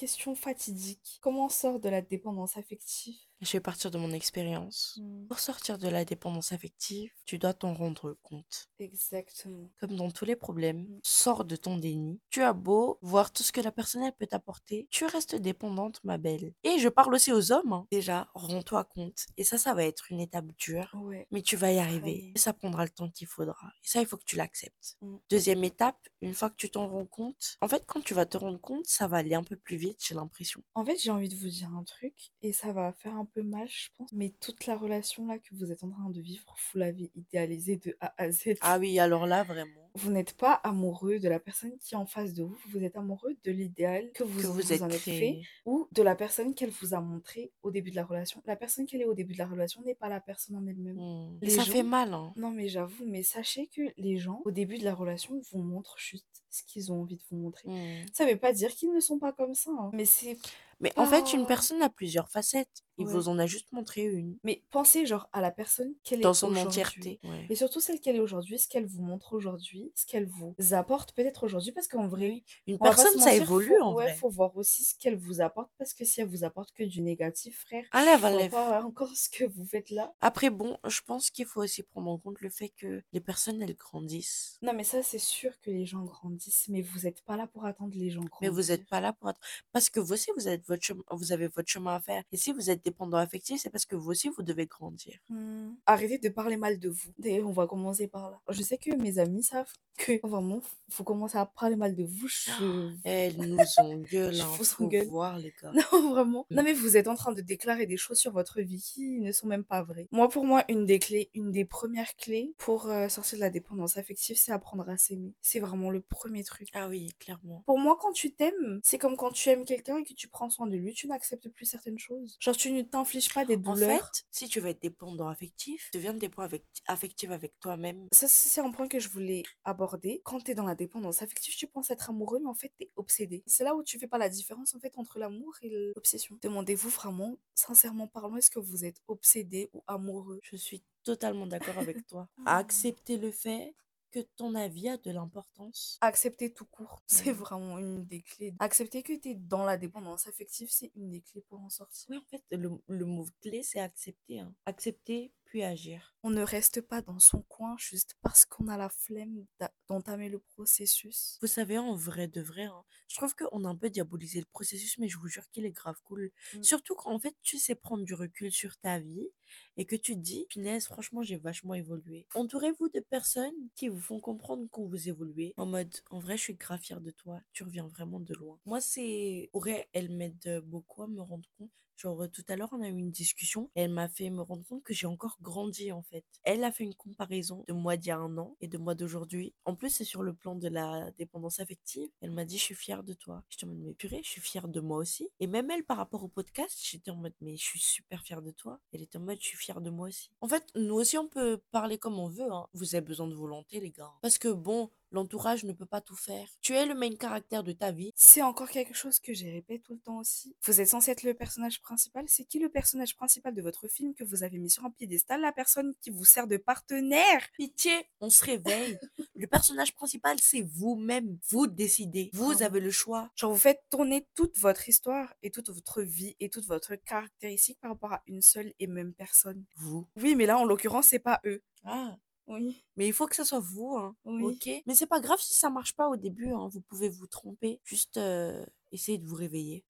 Question fatidique. Comment on sort de la dépendance affective? Je vais partir de mon expérience. Hmm, Pour sortir de la dépendance affective, tu dois t'en rendre compte. Exactement. Comme dans tous les problèmes, Mm. sors de ton déni. Tu as beau voir tout ce que la personne elle peut t'apporter, tu restes dépendante, ma belle. Et je parle aussi aux hommes. hein. Déjà, rends-toi compte. Et ça, ça va être une étape dure. Ouais. Mais tu vas y arriver. Et ça prendra le temps qu'il faudra. Et ça, il faut que tu l'acceptes. Mm. Deuxième étape, une fois que tu t'en rends compte, en fait, quand tu vas te rendre compte, ça va aller un peu plus vite, j'ai l'impression. En fait, j'ai envie de vous dire un truc, et ça va faire un peu mal, je pense. Mais toute la relation là que vous êtes en train de vivre, vous l'avez idéalisée de A à Z. Ah oui, alors là, vraiment. Vous n'êtes pas amoureux de la personne qui est en face de vous, vous êtes amoureux de l'idéal que vous, Que vous vous êtes en êtes fait, ou de la personne qu'elle vous a montré au début de la relation. La personne qu'elle est au début de la relation n'est pas la personne en elle-même. Mm. Les ça gens- fait mal, hein. Non mais j'avoue, mais sachez que les gens, au début de la relation, vous montrent juste ce qu'ils ont envie de vous montrer. Mm. Ça veut pas dire qu'ils ne sont pas comme ça, hein, mais c'est Mais en fait, une personne a plusieurs facettes. Il Ouais. vous en a juste montré une. Mais pensez genre à la personne qu'elle est Dans son entièreté. Ouais. Et surtout celle qu'elle est aujourd'hui, ce qu'elle vous montre aujourd'hui, ce qu'elle vous apporte peut-être aujourd'hui, parce qu'en vrai, Une personne, ça évolue faut, en ouais, vrai. faut voir aussi ce qu'elle vous apporte, parce que si elle vous apporte que du négatif, frère, vois enlève. pas encore ce que vous faites là. Après, bon, je pense qu'il faut aussi prendre en compte le fait que les personnes, elles grandissent. Non mais ça c'est sûr que les gens grandissent, mais vous êtes pas là pour attendre les gens Mais grandir. vous n'êtes pas là pour être... Parce que vous aussi, vous, êtes votre chemin... vous avez votre chemin à faire. Et si vous êtes dépendant affectif, c'est parce que vous aussi, vous devez grandir. Hmm. Arrêtez de parler mal de vous. D'ailleurs, on va commencer par là. Je sais que mes amis savent que vraiment, faut commencer à parler mal de vous. Je... Elles [LAUGHS] nous engueulent, Je hein, faut engueule. voir, les gars. Non, vraiment. Mm. Non, mais vous êtes en train de déclarer des choses sur votre vie qui ne sont même pas vraies. Moi, pour moi, une des clés, une des premières clés pour euh, sortir de la dépendance affective, c'est apprendre à s'aimer. C'est vraiment le premier truc. Ah oui, clairement. Pour moi, quand tu t'aimes, c'est comme quand tu aimes quelqu'un et que tu prends soin de lui, tu n'acceptes plus certaines choses. Genre, tu ne t'infliges pas des En douleurs. fait, si tu veux être dépendant affectif, deviens dépendant avec... affectif avec toi-même. Ça, c'est un point que je voulais aborder. Quand tu es dans la dépendance affective, tu penses être amoureux, mais en fait, tu es obsédé. C'est là où tu fais pas la différence en fait entre l'amour et l'obsession. Demandez-vous vraiment, sincèrement parlant, est-ce que vous êtes obsédé ou amoureux? Je suis totalement d'accord avec toi. [LAUGHS] Accepter le fait que ton avis a de l'importance? Accepter tout court, [LAUGHS] c'est vraiment une des clés. Accepter que tu es dans la dépendance affective, c'est une des clés pour en sortir. Oui, en fait, le, le mot clé, c'est accepter. hein. Accepter puis agir. On ne reste pas dans son coin juste parce qu'on a la flemme d'entamer le processus. Vous savez, en vrai de vrai, hein, je trouve qu'on a un peu diabolisé le processus, mais je vous jure qu'il est grave cool. Mm. Surtout quand en fait tu sais prendre du recul sur ta vie et que tu te dis, punaise, franchement, j'ai vachement évolué. Entourez-vous de personnes qui vous font comprendre qu'on vous évoluez. En mode, en vrai, je suis grave fière de toi, tu reviens vraiment de loin. Moi, c'est. Auré, elle m'aide beaucoup à me rendre compte. Genre, tout à l'heure, on a eu une discussion et elle m'a fait me rendre compte que j'ai encore grandi en fait. Elle a fait une comparaison de moi d'il y a un an et de moi d'aujourd'hui. En plus, c'est sur le plan de la dépendance affective. Elle m'a dit, je suis fière de toi. J'étais en mode, mais purée, je suis fière de moi aussi. Et même elle, par rapport au podcast, j'étais en mode, mais je suis super fière de toi. Elle était en mode, je suis fière de moi aussi. En fait, nous aussi, on peut parler comme on veut. Hein. Vous avez besoin de volonté, les gars. Parce que bon, l'entourage ne peut pas tout faire. Tu es le main caractère de ta vie. C'est encore quelque chose que j'ai répété tout le temps aussi. Vous êtes censé être le personnage principal. C'est qui le personnage principal de votre film que vous avez mis sur un piédestal? La personne qui vous sert de partenaire? Pitié, on se réveille. [LAUGHS] le personnage principal, c'est vous-même. Vous décidez. Vous avez le choix. Genre, vous faites tourner toute votre histoire et toute votre vie et toute votre caractéristique par rapport à une seule et même personne. Vous. Oui, mais là, en l'occurrence, c'est pas eux. Ah. Oui. Mais il faut que ça soit vous, hein. Oui. Ok? Mais c'est pas grave si ça marche pas au début, hein. Vous pouvez vous tromper. Juste euh, essayez de vous réveiller.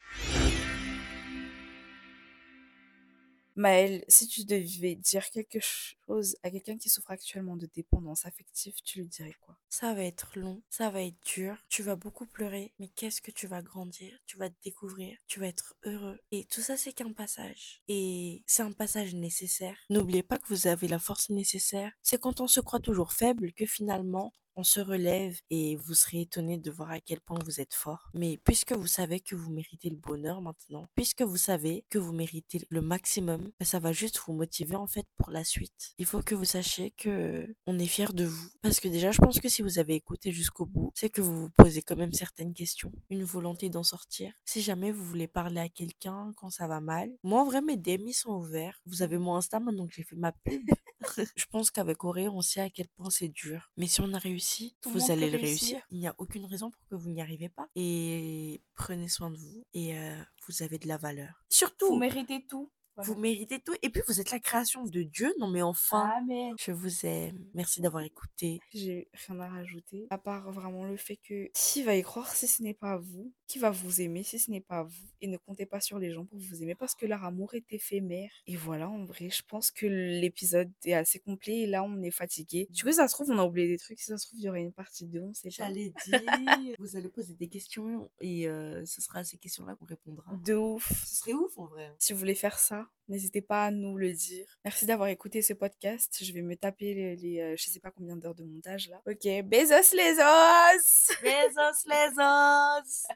Maëlle, si tu devais dire quelque chose à quelqu'un qui souffre actuellement de dépendance affective, tu lui dirais quoi? Ça va être long, ça va être dur, tu vas beaucoup pleurer, mais qu'est-ce que tu vas grandir, tu vas te découvrir, tu vas être heureux. Et tout ça, c'est qu'un passage. Et c'est un passage nécessaire. N'oubliez pas que vous avez la force nécessaire. C'est quand on se croit toujours faible que finalement, on se relève et vous serez étonné de voir à quel point vous êtes fort. Mais puisque vous savez que vous méritez le bonheur maintenant, puisque vous savez que vous méritez le maximum, ben, ça va juste vous motiver en fait pour la suite. Il faut que vous sachiez que on est fier de vous parce que déjà je pense que si vous avez écouté jusqu'au bout, c'est que vous vous posez quand même certaines questions, une volonté d'en sortir. Si jamais vous voulez parler à quelqu'un quand ça va mal, moi en vrai mes DM sont ouverts. Vous avez mon Insta maintenant que j'ai fait ma pub. [LAUGHS] je pense qu'avec Auré, on sait à quel point c'est dur. Mais si on a réussi, Tout vous allez le réussir. réussir. Il n'y a aucune raison pour que vous n'y arrivez pas. Et prenez soin de vous et euh, vous avez de la valeur. Surtout, Vous méritez tout. Vous méritez tout. Et puis, vous êtes la création de Dieu. Non, mais enfin, Amen. je vous aime. Merci d'avoir écouté. J'ai rien à rajouter, à part vraiment le fait que qui va y croire si ce n'est pas vous? Qui va vous aimer si ce n'est pas vous? Et ne comptez pas sur les gens pour vous aimer parce que leur amour est éphémère. Et voilà, en vrai, je pense que l'épisode est assez complet et là, on est fatigué. Du coup, ça se trouve, on a oublié des trucs. Si ça se trouve, il y aurait une partie 2, on sait pas. J'allais dire, vous allez poser des questions et euh, ce sera à ces questions-là qu'on répondra. De ouf. Ce serait ouf en vrai. Si vous voulez faire ça, n'hésitez pas à nous le dire. Merci d'avoir écouté ce podcast. Je vais me taper les, les, euh, je sais pas combien d'heures de montage là. Ok, besos les os Les os, les [LAUGHS] os